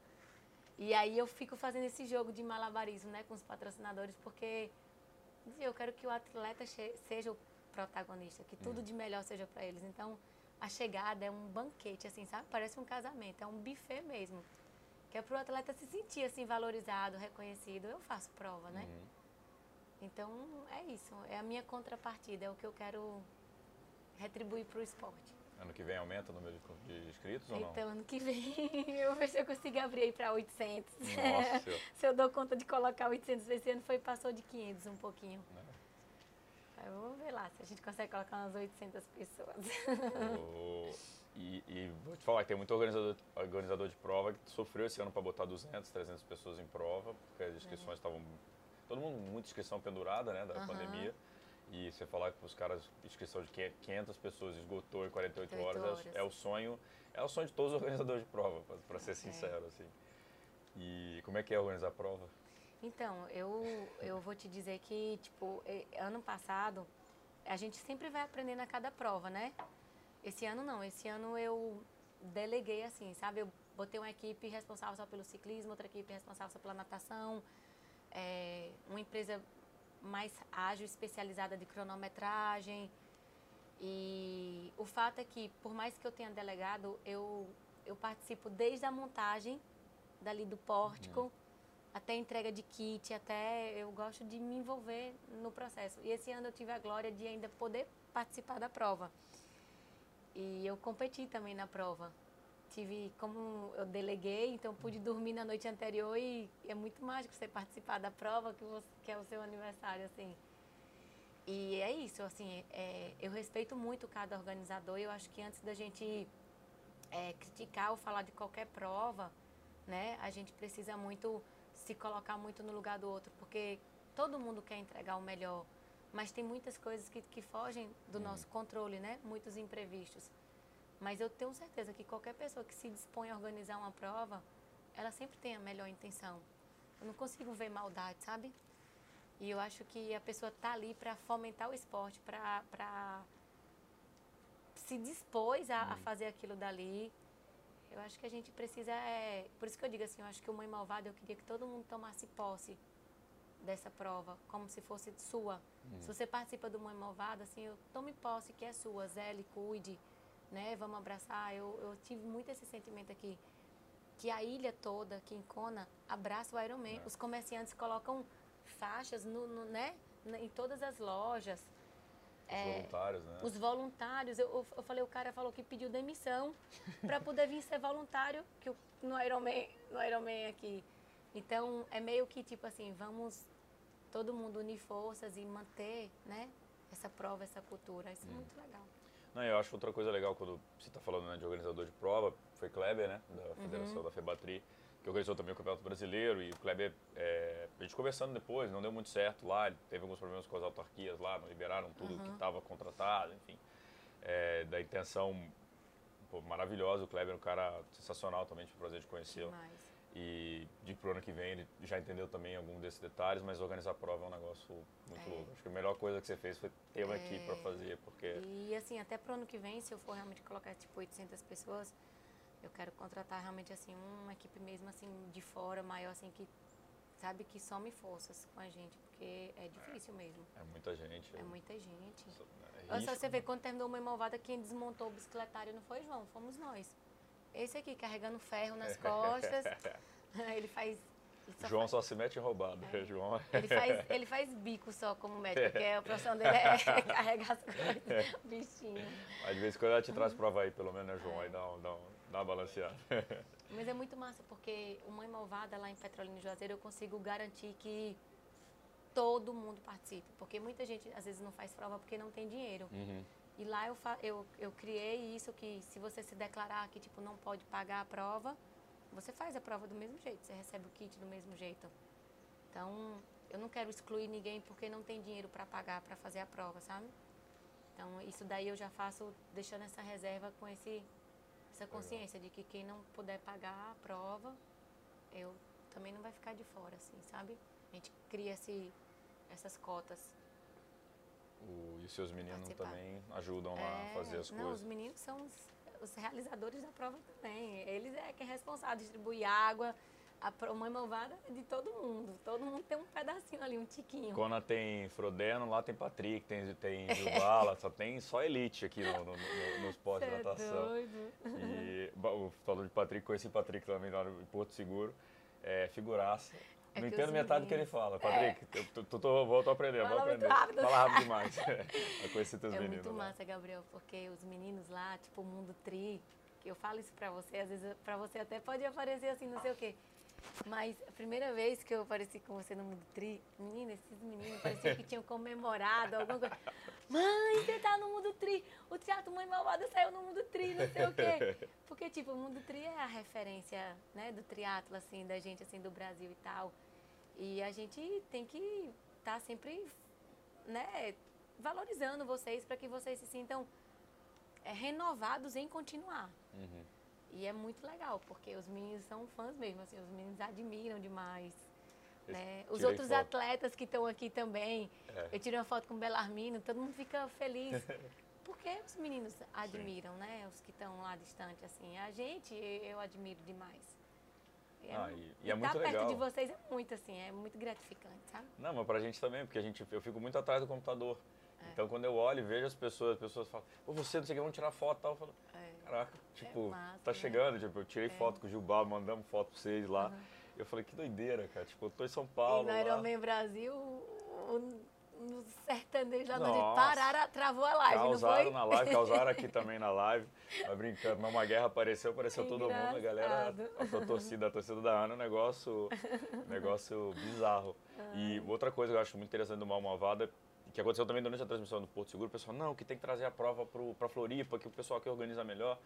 E aí eu fico fazendo esse jogo de malabarismo, né, com os patrocinadores, porque eu quero que o atleta seja o protagonista, que tudo uhum. de melhor seja para eles. Então, a chegada é um banquete, assim, sabe? Parece um casamento, é um buffet mesmo. Que é para o atleta se sentir, assim, valorizado, reconhecido. Eu faço prova, né? Uhum. Então, é isso. É a minha contrapartida, é o que eu quero retribuir para o esporte. Ano que vem aumenta o número de inscritos ou não? Então, ano que vem eu vou ver se eu consigo abrir aí para 800. Nossa. se eu dou conta de colocar 800 esse ano, foi passou de 500 um pouquinho. É. Eu vou ver lá se a gente consegue colocar umas 800 pessoas. Oh, e, e, vou te falar que tem muito organizador, organizador de prova que sofreu esse ano para botar 200, 300 pessoas em prova, porque as inscrições é. estavam todo mundo muita inscrição pendurada, né, da uhum. pandemia. E você falar que os caras, inscrição de 500 pessoas esgotou em 48 horas, horas. É, é, o sonho, é o sonho de todos os organizadores de prova, para ser sincero, é. assim. E como é que é organizar a prova? Então, eu, eu vou te dizer que, tipo, ano passado, a gente sempre vai aprendendo a cada prova, né? Esse ano não, esse ano eu deleguei assim, sabe? Eu botei uma equipe responsável só pelo ciclismo, outra equipe responsável só pela natação, é, uma empresa mais ágil, especializada de cronometragem. E o fato é que, por mais que eu tenha delegado, eu, eu participo desde a montagem dali do pórtico uhum. até a entrega de kit, até eu gosto de me envolver no processo. E esse ano eu tive a glória de ainda poder participar da prova. E eu competi também na prova tive, como eu deleguei, então pude dormir na noite anterior e é muito mágico você participar da prova que, você, que é o seu aniversário, assim. E é isso, assim, é, eu respeito muito cada organizador e eu acho que antes da gente é, criticar ou falar de qualquer prova, né, a gente precisa muito se colocar muito no lugar do outro, porque todo mundo quer entregar o melhor, mas tem muitas coisas que, que fogem do hum. nosso controle, né, muitos imprevistos. Mas eu tenho certeza que qualquer pessoa que se dispõe a organizar uma prova, ela sempre tem a melhor intenção. Eu não consigo ver maldade, sabe? E eu acho que a pessoa está ali para fomentar o esporte, para se dispôs a, a, uhum. fazer aquilo dali. Eu acho que a gente precisa. É, por isso que eu digo assim, eu acho que o Mãe Malvada, eu queria que todo mundo tomasse posse dessa prova, como se fosse sua. Uhum. Se você participa do Mãe Malvada, assim, eu tome posse que é sua, zele, cuide né? Vamos abraçar. Eu, eu tive muito esse sentimento aqui, que a ilha toda, aqui em Kona, abraça o Ironman. É. Os comerciantes colocam faixas no, no, né? em todas as lojas. Os é, voluntários, né? Os voluntários. Eu, eu falei, o cara falou que pediu demissão para poder vir ser voluntário que o, no, Ironman, no Ironman aqui. Então, é meio que tipo assim, vamos todo mundo unir forças e manter, né? Essa prova, essa cultura. Isso hum. é muito legal. Não, eu acho outra coisa legal quando você está falando né, de organizador de prova, foi Kleber, né, da uhum. Federação uhum. da FEBATRI, que organizou também o Campeonato Brasileiro, e o Kleber, é, a gente conversando depois, não deu muito certo lá, teve alguns problemas com as autarquias lá, não liberaram tudo uhum. que estava contratado, enfim, é, da intenção pô, maravilhosa, o Kleber é um cara sensacional também, tive o prazer de conhecê-lo. E de pro ano que vem ele já entendeu também algum desses detalhes, mas organizar a prova é um negócio muito é. louco. Acho que a melhor coisa que você fez foi ter uma é. equipe para fazer, porque... E assim, até pro ano que vem, se eu for realmente colocar tipo 800 pessoas, eu quero contratar realmente assim uma equipe mesmo assim de fora, maior assim que sabe que some forças com a gente, porque é difícil mesmo. É muita gente. É muita gente. É risco, só você vê quando terminou uma malvada, quem desmontou o bicicletário não foi João, fomos nós. Esse aqui, carregando ferro nas costas. ele faz só João faz- só se mete em roubado. É. João Ele faz, ele faz bico só como médico, porque a profissão dele é carregar as coisas. Bichinho. Mas de vez em quando ela te traz prova aí, pelo menos, né, João? Aí dá, um- dá, um- dá uma balanceada. Mas é muito massa, porque o Mãe Malvada lá em Petrolina e Juazeiro eu consigo garantir que todo mundo participe. Porque muita gente às vezes não faz prova porque não tem dinheiro. Uhum. E lá eu, eu, eu criei isso que se você se declarar que tipo, não pode pagar a prova, você faz a prova do mesmo jeito, você recebe o kit do mesmo jeito. Então, eu não quero excluir ninguém porque não tem dinheiro para pagar para fazer a prova, sabe? Então, isso daí eu já faço deixando essa reserva com esse, essa consciência de que quem não puder pagar a prova, eu também não vai ficar de fora, assim, sabe? A gente cria esse, essas cotas. O- e os seus meninos também ajudam lá a É, fazer as não, os coisas. meninos são os, os realizadores da prova também. Eles é quem é responsável, distribui água. A mãe malvada é de todo mundo. Todo mundo tem um pedacinho ali, um tiquinho. Quando tem Frodeno, lá tem Patrick, tem, tem Gilbala, só tem só elite aqui no, no, no, nos postos Cê de é natação. doido. E ba- o falou de Patrick, conheci Patrick também lá no Porto Seguro. É, figuraça. É não entendo metade do que ele fala. Patrick, eu tô, tô, vou tô aprendendo, vou muito aprender. rápido. Fala rápido demais. eu conheci teus É meninos. muito lá. massa, Gabriel, porque os meninos lá, tipo o Mundo Tri, que eu falo isso pra você, às vezes pra você até pode aparecer assim, não sei o quê. Mas a primeira vez que eu apareci com você no Mundo Tri, menina, esses meninos pareciam que tinham comemorado alguma coisa. Mãe, você tá no Mundo Tri, o Teatro Mãe Malvada saiu no Mundo Tri, não sei o quê. Porque, tipo, o Mundo Tri é a referência, né, do triatlo, assim, da gente, assim, do Brasil e tal. E a gente tem que estar sempre, né, valorizando vocês para que vocês se sintam é, renovados em continuar. Uhum. E é muito legal, porque os meninos são fãs mesmo, assim, os meninos admiram demais. Né? Os outros foto. atletas que estão aqui também, É. eu tirei uma foto com o Belarmino, todo mundo fica feliz. Porque os meninos admiram, né? Os que estão lá distante, assim. A gente, eu admiro demais. É, Ah, e- e é estar muito perto legal. de vocês é muito, assim, é muito gratificante, sabe? Não, mas pra gente também, porque a gente, eu fico muito atrás do computador. É. Então quando eu olho e vejo as pessoas, as pessoas falam, Ô, você não sei o que, vamos tirar foto e tal. Eu falo, É. caraca, tipo, massa, tá né? chegando, tipo, eu tirei É. foto com o Gilbar, mandamos foto pra vocês lá. Eu falei, que doideira, cara. Tipo, eu tô em São Paulo. e no. Ironman Brasil, o, no sertanejo lá onde Nossa. pararam, travou a live, não Causaram foi? na live, causaram aqui também na live. Tá brincando, uma guerra apareceu, apareceu todo mundo, a galera, Engraçado. a, a torcida, a torcida da Ana, é um negócio, negócio bizarro. E outra coisa que eu acho muito interessante do Mal Malvada, que aconteceu também durante a transmissão do Porto Seguro, o pessoal, não, que tem que trazer a prova pro, pra Floripa, que o pessoal aqui organiza melhor.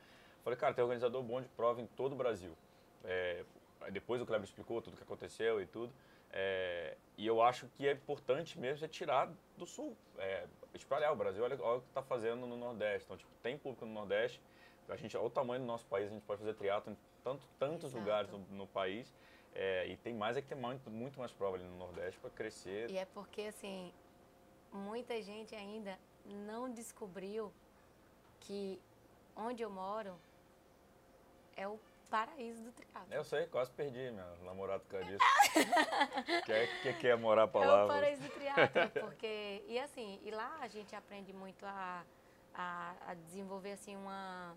Falei, cara, tem organizador bom de prova em todo o Brasil. É, depois o Kleber explicou tudo o que aconteceu e tudo. É, e eu acho que é importante mesmo é tirar do sul, é, espalhar o Brasil. Olha, olha o que está fazendo no Nordeste. Então, tipo, tem público no Nordeste. A gente, olha o tamanho do nosso país, a gente pode fazer triatlo em tanto, tantos Exato. lugares no, no país. É, e tem mais é que tem muito, muito mais prova ali no Nordeste para crescer. E é porque, assim, muita gente ainda não descobriu que onde eu moro é o paraíso do triatlo. Eu sei, quase perdi meu namorado por causa disso. quer, quer, quer morar a É o paraíso do triatlo, porque... E assim, e lá a gente aprende muito a, a, a desenvolver, assim, uma,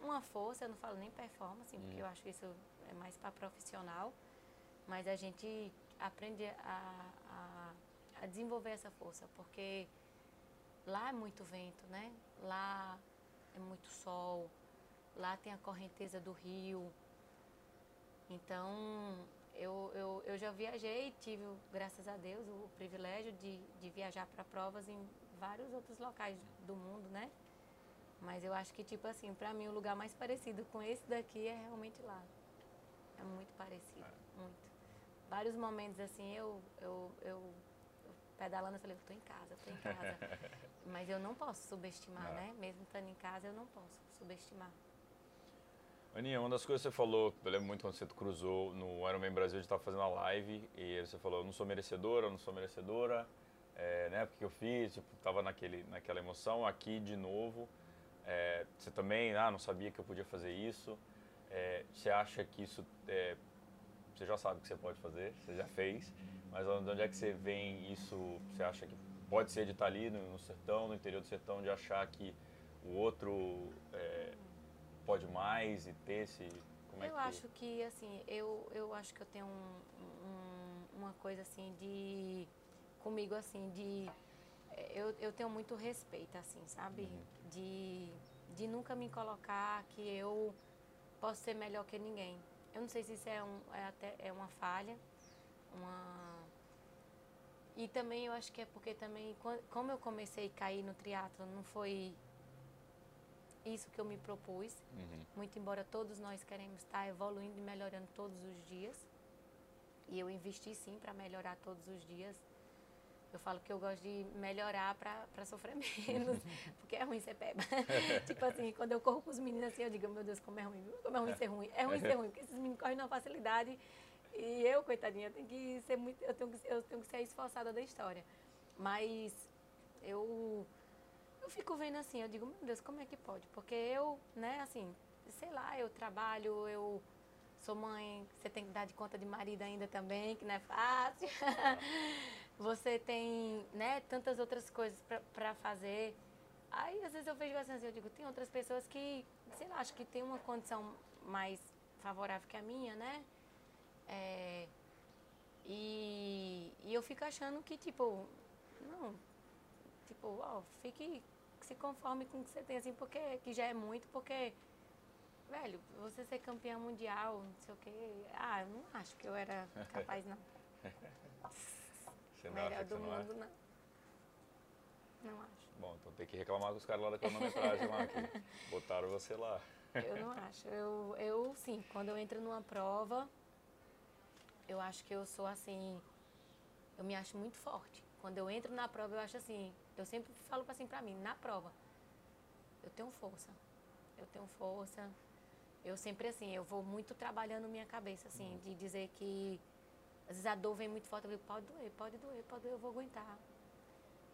uma força, eu não falo nem performance, porque eu acho que isso é mais para profissional, mas a gente aprende a, a, a desenvolver essa força, porque lá é muito vento, né? Lá é muito sol, lá tem a correnteza do rio. Então, eu, eu, eu já viajei, tive, graças a Deus, o privilégio de, de viajar para provas em vários outros locais do mundo, né? Mas eu acho que, tipo assim, para mim o lugar mais parecido com esse daqui é realmente lá. É muito parecido, muito. Vários momentos assim, eu, eu, eu, eu pedalando, eu falei, eu tô em casa, eu tô em casa. Mas eu não posso subestimar, Não. né? Mesmo estando em casa, eu não posso subestimar. Aninha, uma das coisas que você falou, eu lembro muito quando você cruzou no Ironman Brasil, a gente estava fazendo a live e você falou, eu não sou merecedora, eu não sou merecedora, é, né, porque eu fiz, tipo, tava naquele, naquela emoção, aqui de novo, é, você também, ah, não sabia que eu podia fazer isso, é, você acha que isso, é, você já sabe que você pode fazer, você já fez, mas onde onde é que você vem isso, você acha que pode ser de estar ali no, sertão, no interior do sertão, de achar que o outro... é, pode mais e ter esse. Como é eu que... acho que, assim, eu, eu acho que eu tenho um, um, uma coisa, assim, de... Comigo, assim, de... Eu, eu tenho muito respeito, assim, sabe? Uhum. De, de nunca me colocar que eu posso ser melhor que ninguém. Eu não sei se isso é, um, é até é uma falha, uma... E também eu acho que é porque também, como eu comecei a cair no triatlo, não foi isso que eu me propus. Uhum. Muito embora todos nós queremos estar evoluindo e melhorando todos os dias. E eu investi sim para melhorar todos os dias. Eu falo que eu gosto de melhorar para sofrer menos, porque é ruim ser peba. tipo assim, quando eu corro com os meninos assim, eu digo, meu Deus, como é ruim, como é ruim ser ruim. É ruim ser ruim, porque esses meninos correm na facilidade e eu, coitadinha, tenho que ser muito, eu tenho que, eu tenho que ser esforçada da história. Mas eu eu fico vendo assim, eu digo, meu Deus, como é que pode? Porque eu, né, assim, sei lá, eu trabalho, eu sou mãe, você tem que dar de conta de marido ainda também, que não é fácil. você tem, né, tantas outras coisas para fazer. Aí, às vezes, eu vejo assim, eu digo, tem outras pessoas que, sei lá, acho que tem uma condição mais favorável que a minha, né? É, e, e eu fico achando que, tipo, não, tipo, ó, fique se conforme com o que você tem, assim, porque que já é muito, porque, velho, você ser campeão mundial, não sei o quê. Ah, eu não acho que eu era capaz, não. Você não Melhor acha que do você não é? não. Não acho. Bom, então tem que reclamar com os caras lá da cronometragem lá, que botaram você lá. Eu não acho. Eu, eu, sim, quando eu entro numa prova, eu acho que eu sou assim, eu me acho muito forte. Quando eu entro na prova, eu acho assim, eu sempre falo assim para mim, na prova, eu tenho força. Eu tenho força. Eu sempre assim, eu vou muito trabalhando minha cabeça, assim, de dizer que às vezes a dor vem muito forte, eu digo, pode doer, pode doer, pode doer, eu vou aguentar.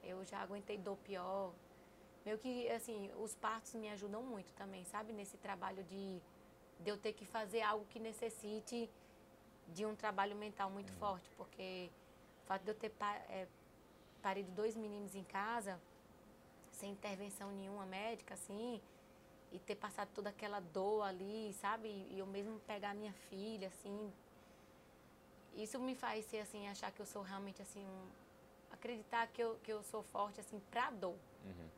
Eu já aguentei dor pior. Meio que, assim, os partos me ajudam muito também, sabe? Nesse trabalho de, de eu ter que fazer algo que necessite de um trabalho mental muito forte, porque o fato de eu ter é, parido dois meninos em casa, sem intervenção nenhuma médica, assim, e ter passado toda aquela dor ali, sabe? E eu mesmo pegar minha filha, assim. Isso me faz ser, assim, achar que eu sou realmente, assim, um, acreditar que eu, que eu sou forte, assim, pra dor. Uhum.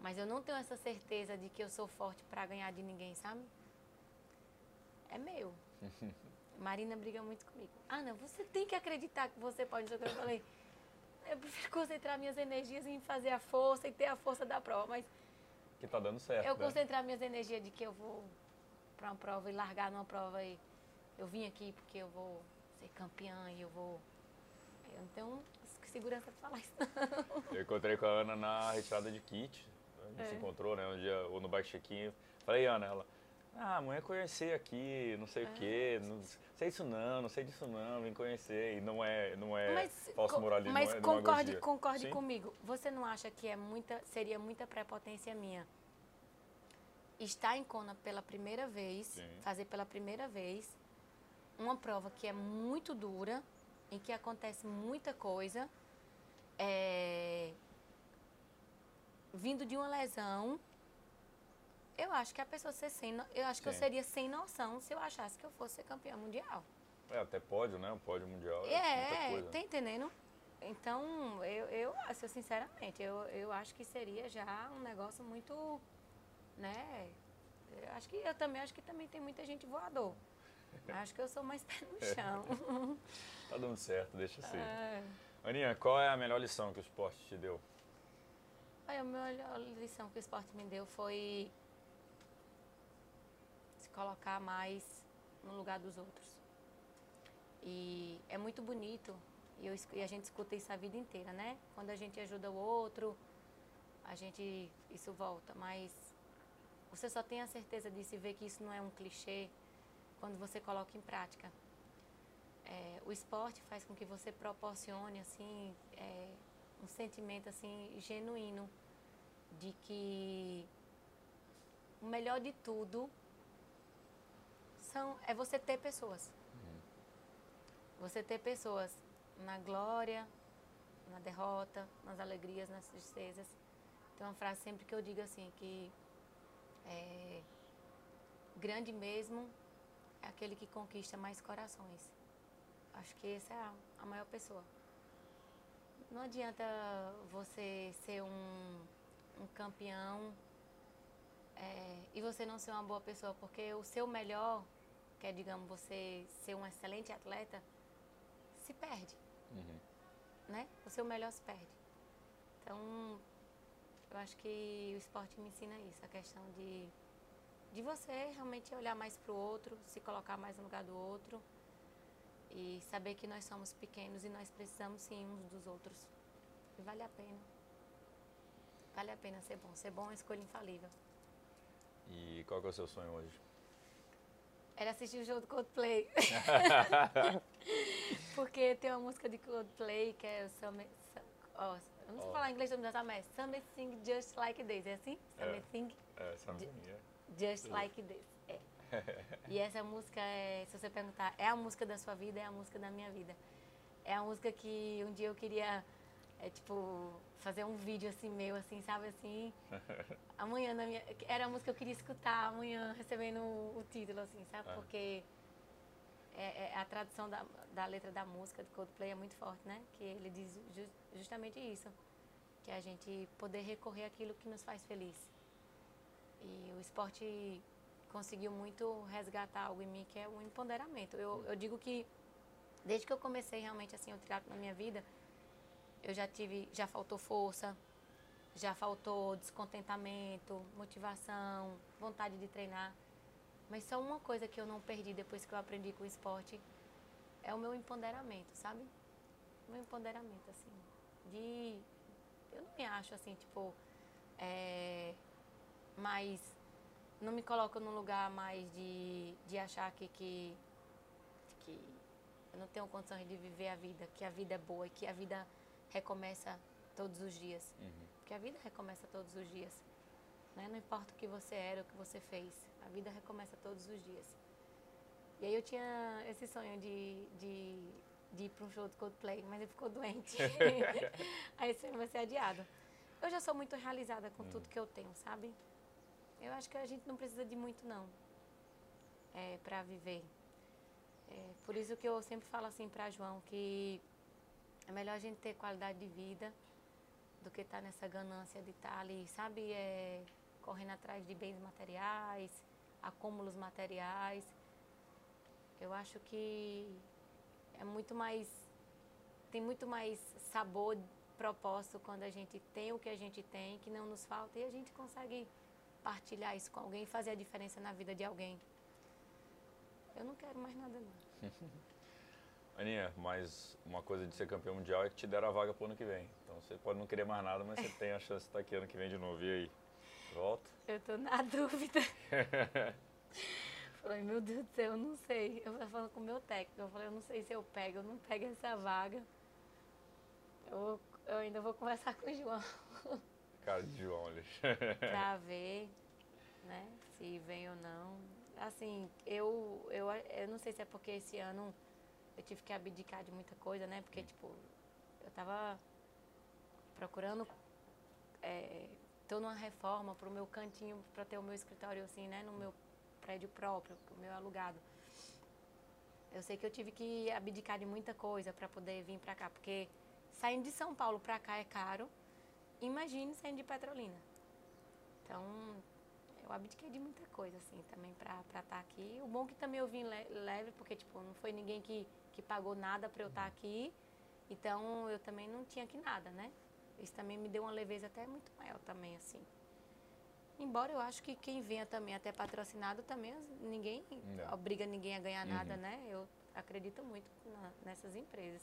Mas eu não tenho essa certeza de que eu sou forte para ganhar de ninguém, sabe? É meu. Marina briga muito comigo. Não, você tem que acreditar que você pode. Eu falei, eu prefiro concentrar minhas energias em fazer a força e ter a força da prova, mas Que tá dando certo, eu né? concentrar minhas energias de que eu vou para uma prova e largar numa prova e eu vim aqui porque eu vou ser campeã e eu vou. Eu não tenho segurança para falar isso. não. Eu encontrei com a Ana na retirada de kit. A gente É. se encontrou, né? Um dia, ou no bike check-in. Falei, Ana, ela... Ah, amanhã conhecer aqui, não sei o quê, não sei isso não, não sei disso não, vim conhecer. E não é, não é falso co- moralismo, mas não é concorde, concorde Sim? comigo. Você não acha que é muita, seria muita prepotência minha estar em Kona pela primeira vez, Sim. fazer pela primeira vez uma prova que é muito dura, em que acontece muita coisa, é, vindo de uma lesão, eu acho que a pessoa ser sem, no- eu acho que eu Sim. seria sem noção se eu achasse que eu fosse ser campeã mundial. É, até pódio, né? O pódio mundial é, muita É, coisa. tá entendendo? Então, eu, eu acho, sinceramente, eu, eu acho que seria já um negócio muito, né? Eu acho que eu também acho que também tem muita gente voador. Acho que eu sou mais pé no chão. Tá dando certo, deixa assim. É. Aninha, qual é a melhor lição que o esporte te deu? Olha, a melhor lição que o esporte me deu foi se colocar mais no lugar dos outros. E é muito bonito, e, eu e a gente escuta isso a vida inteira, né? Quando a gente ajuda o outro, a gente, isso volta, mas você só tem a certeza disso e ver que isso não é um clichê quando você coloca em prática. É, o esporte faz com que você proporcione, assim, é, um sentimento, assim, genuíno de que o melhor de tudo são, é você ter pessoas. Você ter pessoas na glória, na derrota, nas alegrias, nas tristezas. Tem uma frase sempre que eu digo assim, que é grande mesmo é aquele que conquista mais corações. Acho que essa é a, maior pessoa. Não adianta você ser um, um campeão é, e você não ser uma boa pessoa, porque o seu melhor, que é, digamos, você ser um excelente atleta, se perde. Uhum. Né? O seu melhor se perde. Então, eu acho que o esporte me ensina isso, a questão de, de você realmente olhar mais para o outro, se colocar mais no lugar do outro e saber que nós somos pequenos e nós precisamos sim uns dos outros. E vale a pena. Vale a pena ser bom. Ser bom é uma escolha infalível. E qual é o seu sonho hoje? Era assistir o show do Coldplay. Porque tem uma música de Coldplay que é o Summer... Oh, eu não sei oh. falar inglês, mas Something Just Like This, é assim? Something... É, é something, yeah. Just Like This, é. e essa música, é, se você perguntar, é a música da sua vida, é a música da minha vida. É a música que um dia eu queria, é, tipo, fazer um vídeo assim meu, assim, sabe assim? Amanhã na minha. Era a música que eu queria escutar amanhã, recebendo o título, assim, sabe? É. Porque é, é, a tradução da, da letra da música do Coldplay é muito forte, né? Que ele diz justamente isso. Que é a gente poder recorrer àquilo que nos faz feliz. E o esporte conseguiu muito resgatar algo em mim que é o empoderamento. Eu, eu digo que desde que eu comecei realmente assim o triatlo na minha vida, eu já tive, já faltou força, já faltou descontentamento, motivação, vontade de treinar. Mas só uma coisa que eu não perdi depois que eu aprendi com o esporte é o meu empoderamento, sabe? O meu empoderamento, assim. De. Eu não me acho assim, tipo. É, mais. Não me coloco num lugar mais de, de achar que, que, que eu não tenho condições de viver a vida, que a vida é boa e que a vida recomeça todos os dias. Uhum. Porque a vida recomeça todos os dias. Né? Não importa o que você era, o que você fez. A vida recomeça todos os dias. E aí eu tinha esse sonho de, de, de ir para um show do Coldplay, mas ele ficou doente. aí esse sonho vai ser adiado. Eu já sou muito realizada com hum. tudo que eu tenho, sabe? Eu acho que a gente não precisa de muito, não, é, para viver. É, por isso que eu sempre falo assim para João, que é melhor a gente ter qualidade de vida do que estar tá nessa ganância de estar tá ali, sabe? É, correndo atrás de bens materiais, acúmulos materiais. Eu acho que é muito mais. tem muito mais sabor, propósito quando a gente tem o que a gente tem, que não nos falta, e a gente consegue partilhar isso com alguém e fazer a diferença na vida de alguém. Eu não quero mais nada, não. Aninha, mas uma coisa de ser campeão mundial é que te deram a vaga para o ano que vem. Então você pode não querer mais nada, mas você tem a chance de estar aqui ano que vem de novo. E aí? Volta? Eu tô na dúvida. falei, meu Deus do céu, eu não sei. Eu falando com o meu técnico, eu falei, eu não sei se eu pego, eu não pego essa vaga. Eu, eu ainda vou conversar com o João. Cara de olha. pra ver, né, se vem ou não. Assim, eu, eu, eu não sei se é porque esse ano eu tive que abdicar de muita coisa, né? Porque, tipo, eu tava procurando é, tô numa reforma para o meu cantinho, para ter o meu escritório assim, né, no meu prédio próprio, o meu alugado. Eu sei que eu tive que abdicar de muita coisa para poder vir para cá, porque saindo de São Paulo para cá é caro. Imagine saindo de Petrolina. Então, eu abdiquei de muita coisa assim também para estar tá aqui. O bom é que também eu vim leve, porque tipo, não foi ninguém que que pagou nada para eu estar tá aqui. Então, eu também não tinha que nada, né? Isso também me deu uma leveza até muito maior também, assim. Embora eu acho que quem venha também até patrocinado também, ninguém não. obriga ninguém a ganhar uhum. nada, né? Eu acredito muito na, nessas empresas.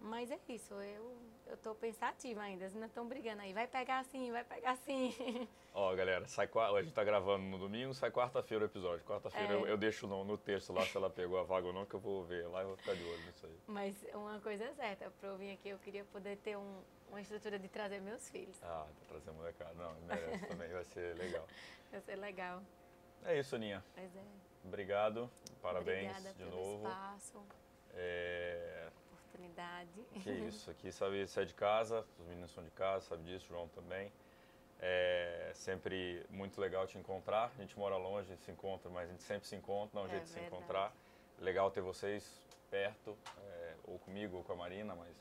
Mas é isso, eu, eu tô pensativa ainda, eles ainda estão brigando aí. Vai pegar assim, vai pegar assim. Ó, galera, sai, a gente tá gravando no domingo, sai quarta-feira o episódio. Quarta-feira é. eu, eu, deixo no, no texto lá se ela pegou a vaga ou não, que eu vou ver lá e vou ficar de olho nisso aí. Mas uma coisa é certa, pra eu vir aqui, eu queria poder ter um, uma estrutura de trazer meus filhos. Ah, tá trazendo molecada. Não, merece também, vai ser legal. Vai ser legal. É isso, Aninha. Pois é. Obrigado, parabéns Obrigada de pelo novo. espaço. É oportunidade. Que isso, aqui sabe, você é de casa, os meninos são de casa, sabe disso, João também. É sempre muito legal te encontrar. A gente mora longe, se encontra, mas a gente sempre se encontra, dá um É jeito de se verdade. encontrar. Legal ter vocês perto, é, ou comigo, ou com a Marina, mas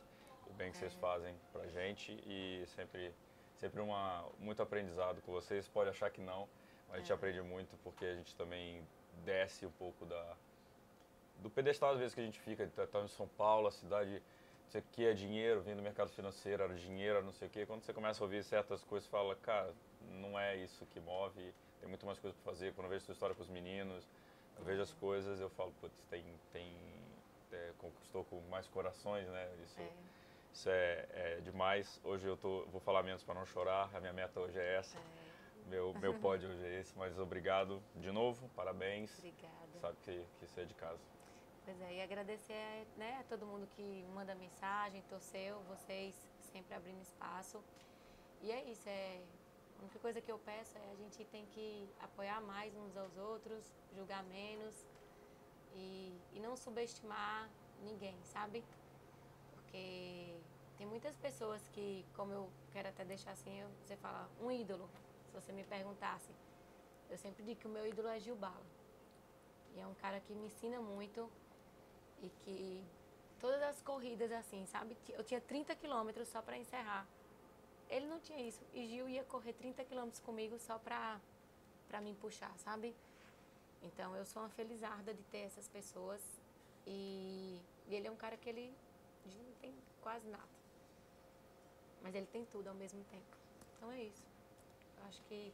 o bem que É. vocês fazem pra gente e sempre, sempre uma, muito aprendizado com vocês. Pode achar que não, mas a gente É. aprende muito porque a gente também desce um pouco da, do pedestal às vezes que a gente fica, tá, tá em São Paulo, a cidade, isso aqui é dinheiro, vindo do mercado financeiro, era dinheiro, não sei o quê. Quando você começa a ouvir certas coisas, fala, cara, não é isso que move, tem muito mais coisa para fazer. Quando eu vejo sua história com os meninos, eu vejo as coisas, eu falo, putz, tem, tem, é, conquistou com mais corações, né? Isso É, isso é, é demais. Hoje eu tô, vou falar menos para não chorar, a minha meta hoje é essa. é, Meu, meu pódio hoje é esse, mas obrigado de novo, parabéns. obrigada. Sabe que, que isso é de casa. Pois é, e agradecer né, a todo mundo que manda mensagem, torceu, vocês sempre abrindo espaço. E é isso, é, a única coisa que eu peço é a gente tem que apoiar mais uns aos outros, julgar menos e, e não subestimar ninguém, sabe? Porque tem muitas pessoas que, como eu quero até deixar assim, eu- você fala, um ídolo, se você me perguntasse, eu sempre digo que o meu ídolo é Gil Bala. E é um cara que me ensina muito e que todas as corridas assim, sabe? Eu tinha 30 quilômetros só para encerrar. Ele não tinha isso. E Gil ia correr 30 quilômetros comigo só pra, pra me puxar, sabe? Então eu sou uma felizarda de ter essas pessoas. E, e ele é um cara que ele Gil não tem quase nada. Mas ele tem tudo ao mesmo tempo. Então é isso. Eu acho que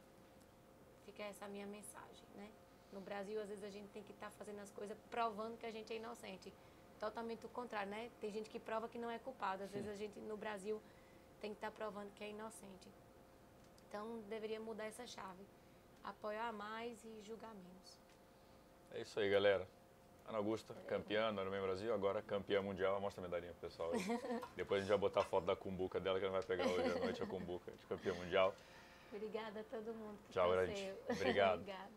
fica essa minha mensagem, né? No Brasil, às vezes, a gente tem que estar fazendo as coisas provando que a gente é inocente. Totalmente o contrário, né? Tem gente que prova que não é culpado. Às vezes, a gente, no Brasil, tem que estar provando que é inocente. Então, deveria mudar essa chave. Apoiar mais e julgar menos. É isso aí, galera. Ana Augusta, campeã no Ironman Brasil, agora campeã mundial. Mostra a medalhinha pro pessoal aí. Depois a gente vai botar a foto da cumbuca dela, que ela vai pegar hoje à noite a cumbuca de campeã mundial. Obrigada a todo mundo que Tchau. Obrigado. Obrigada.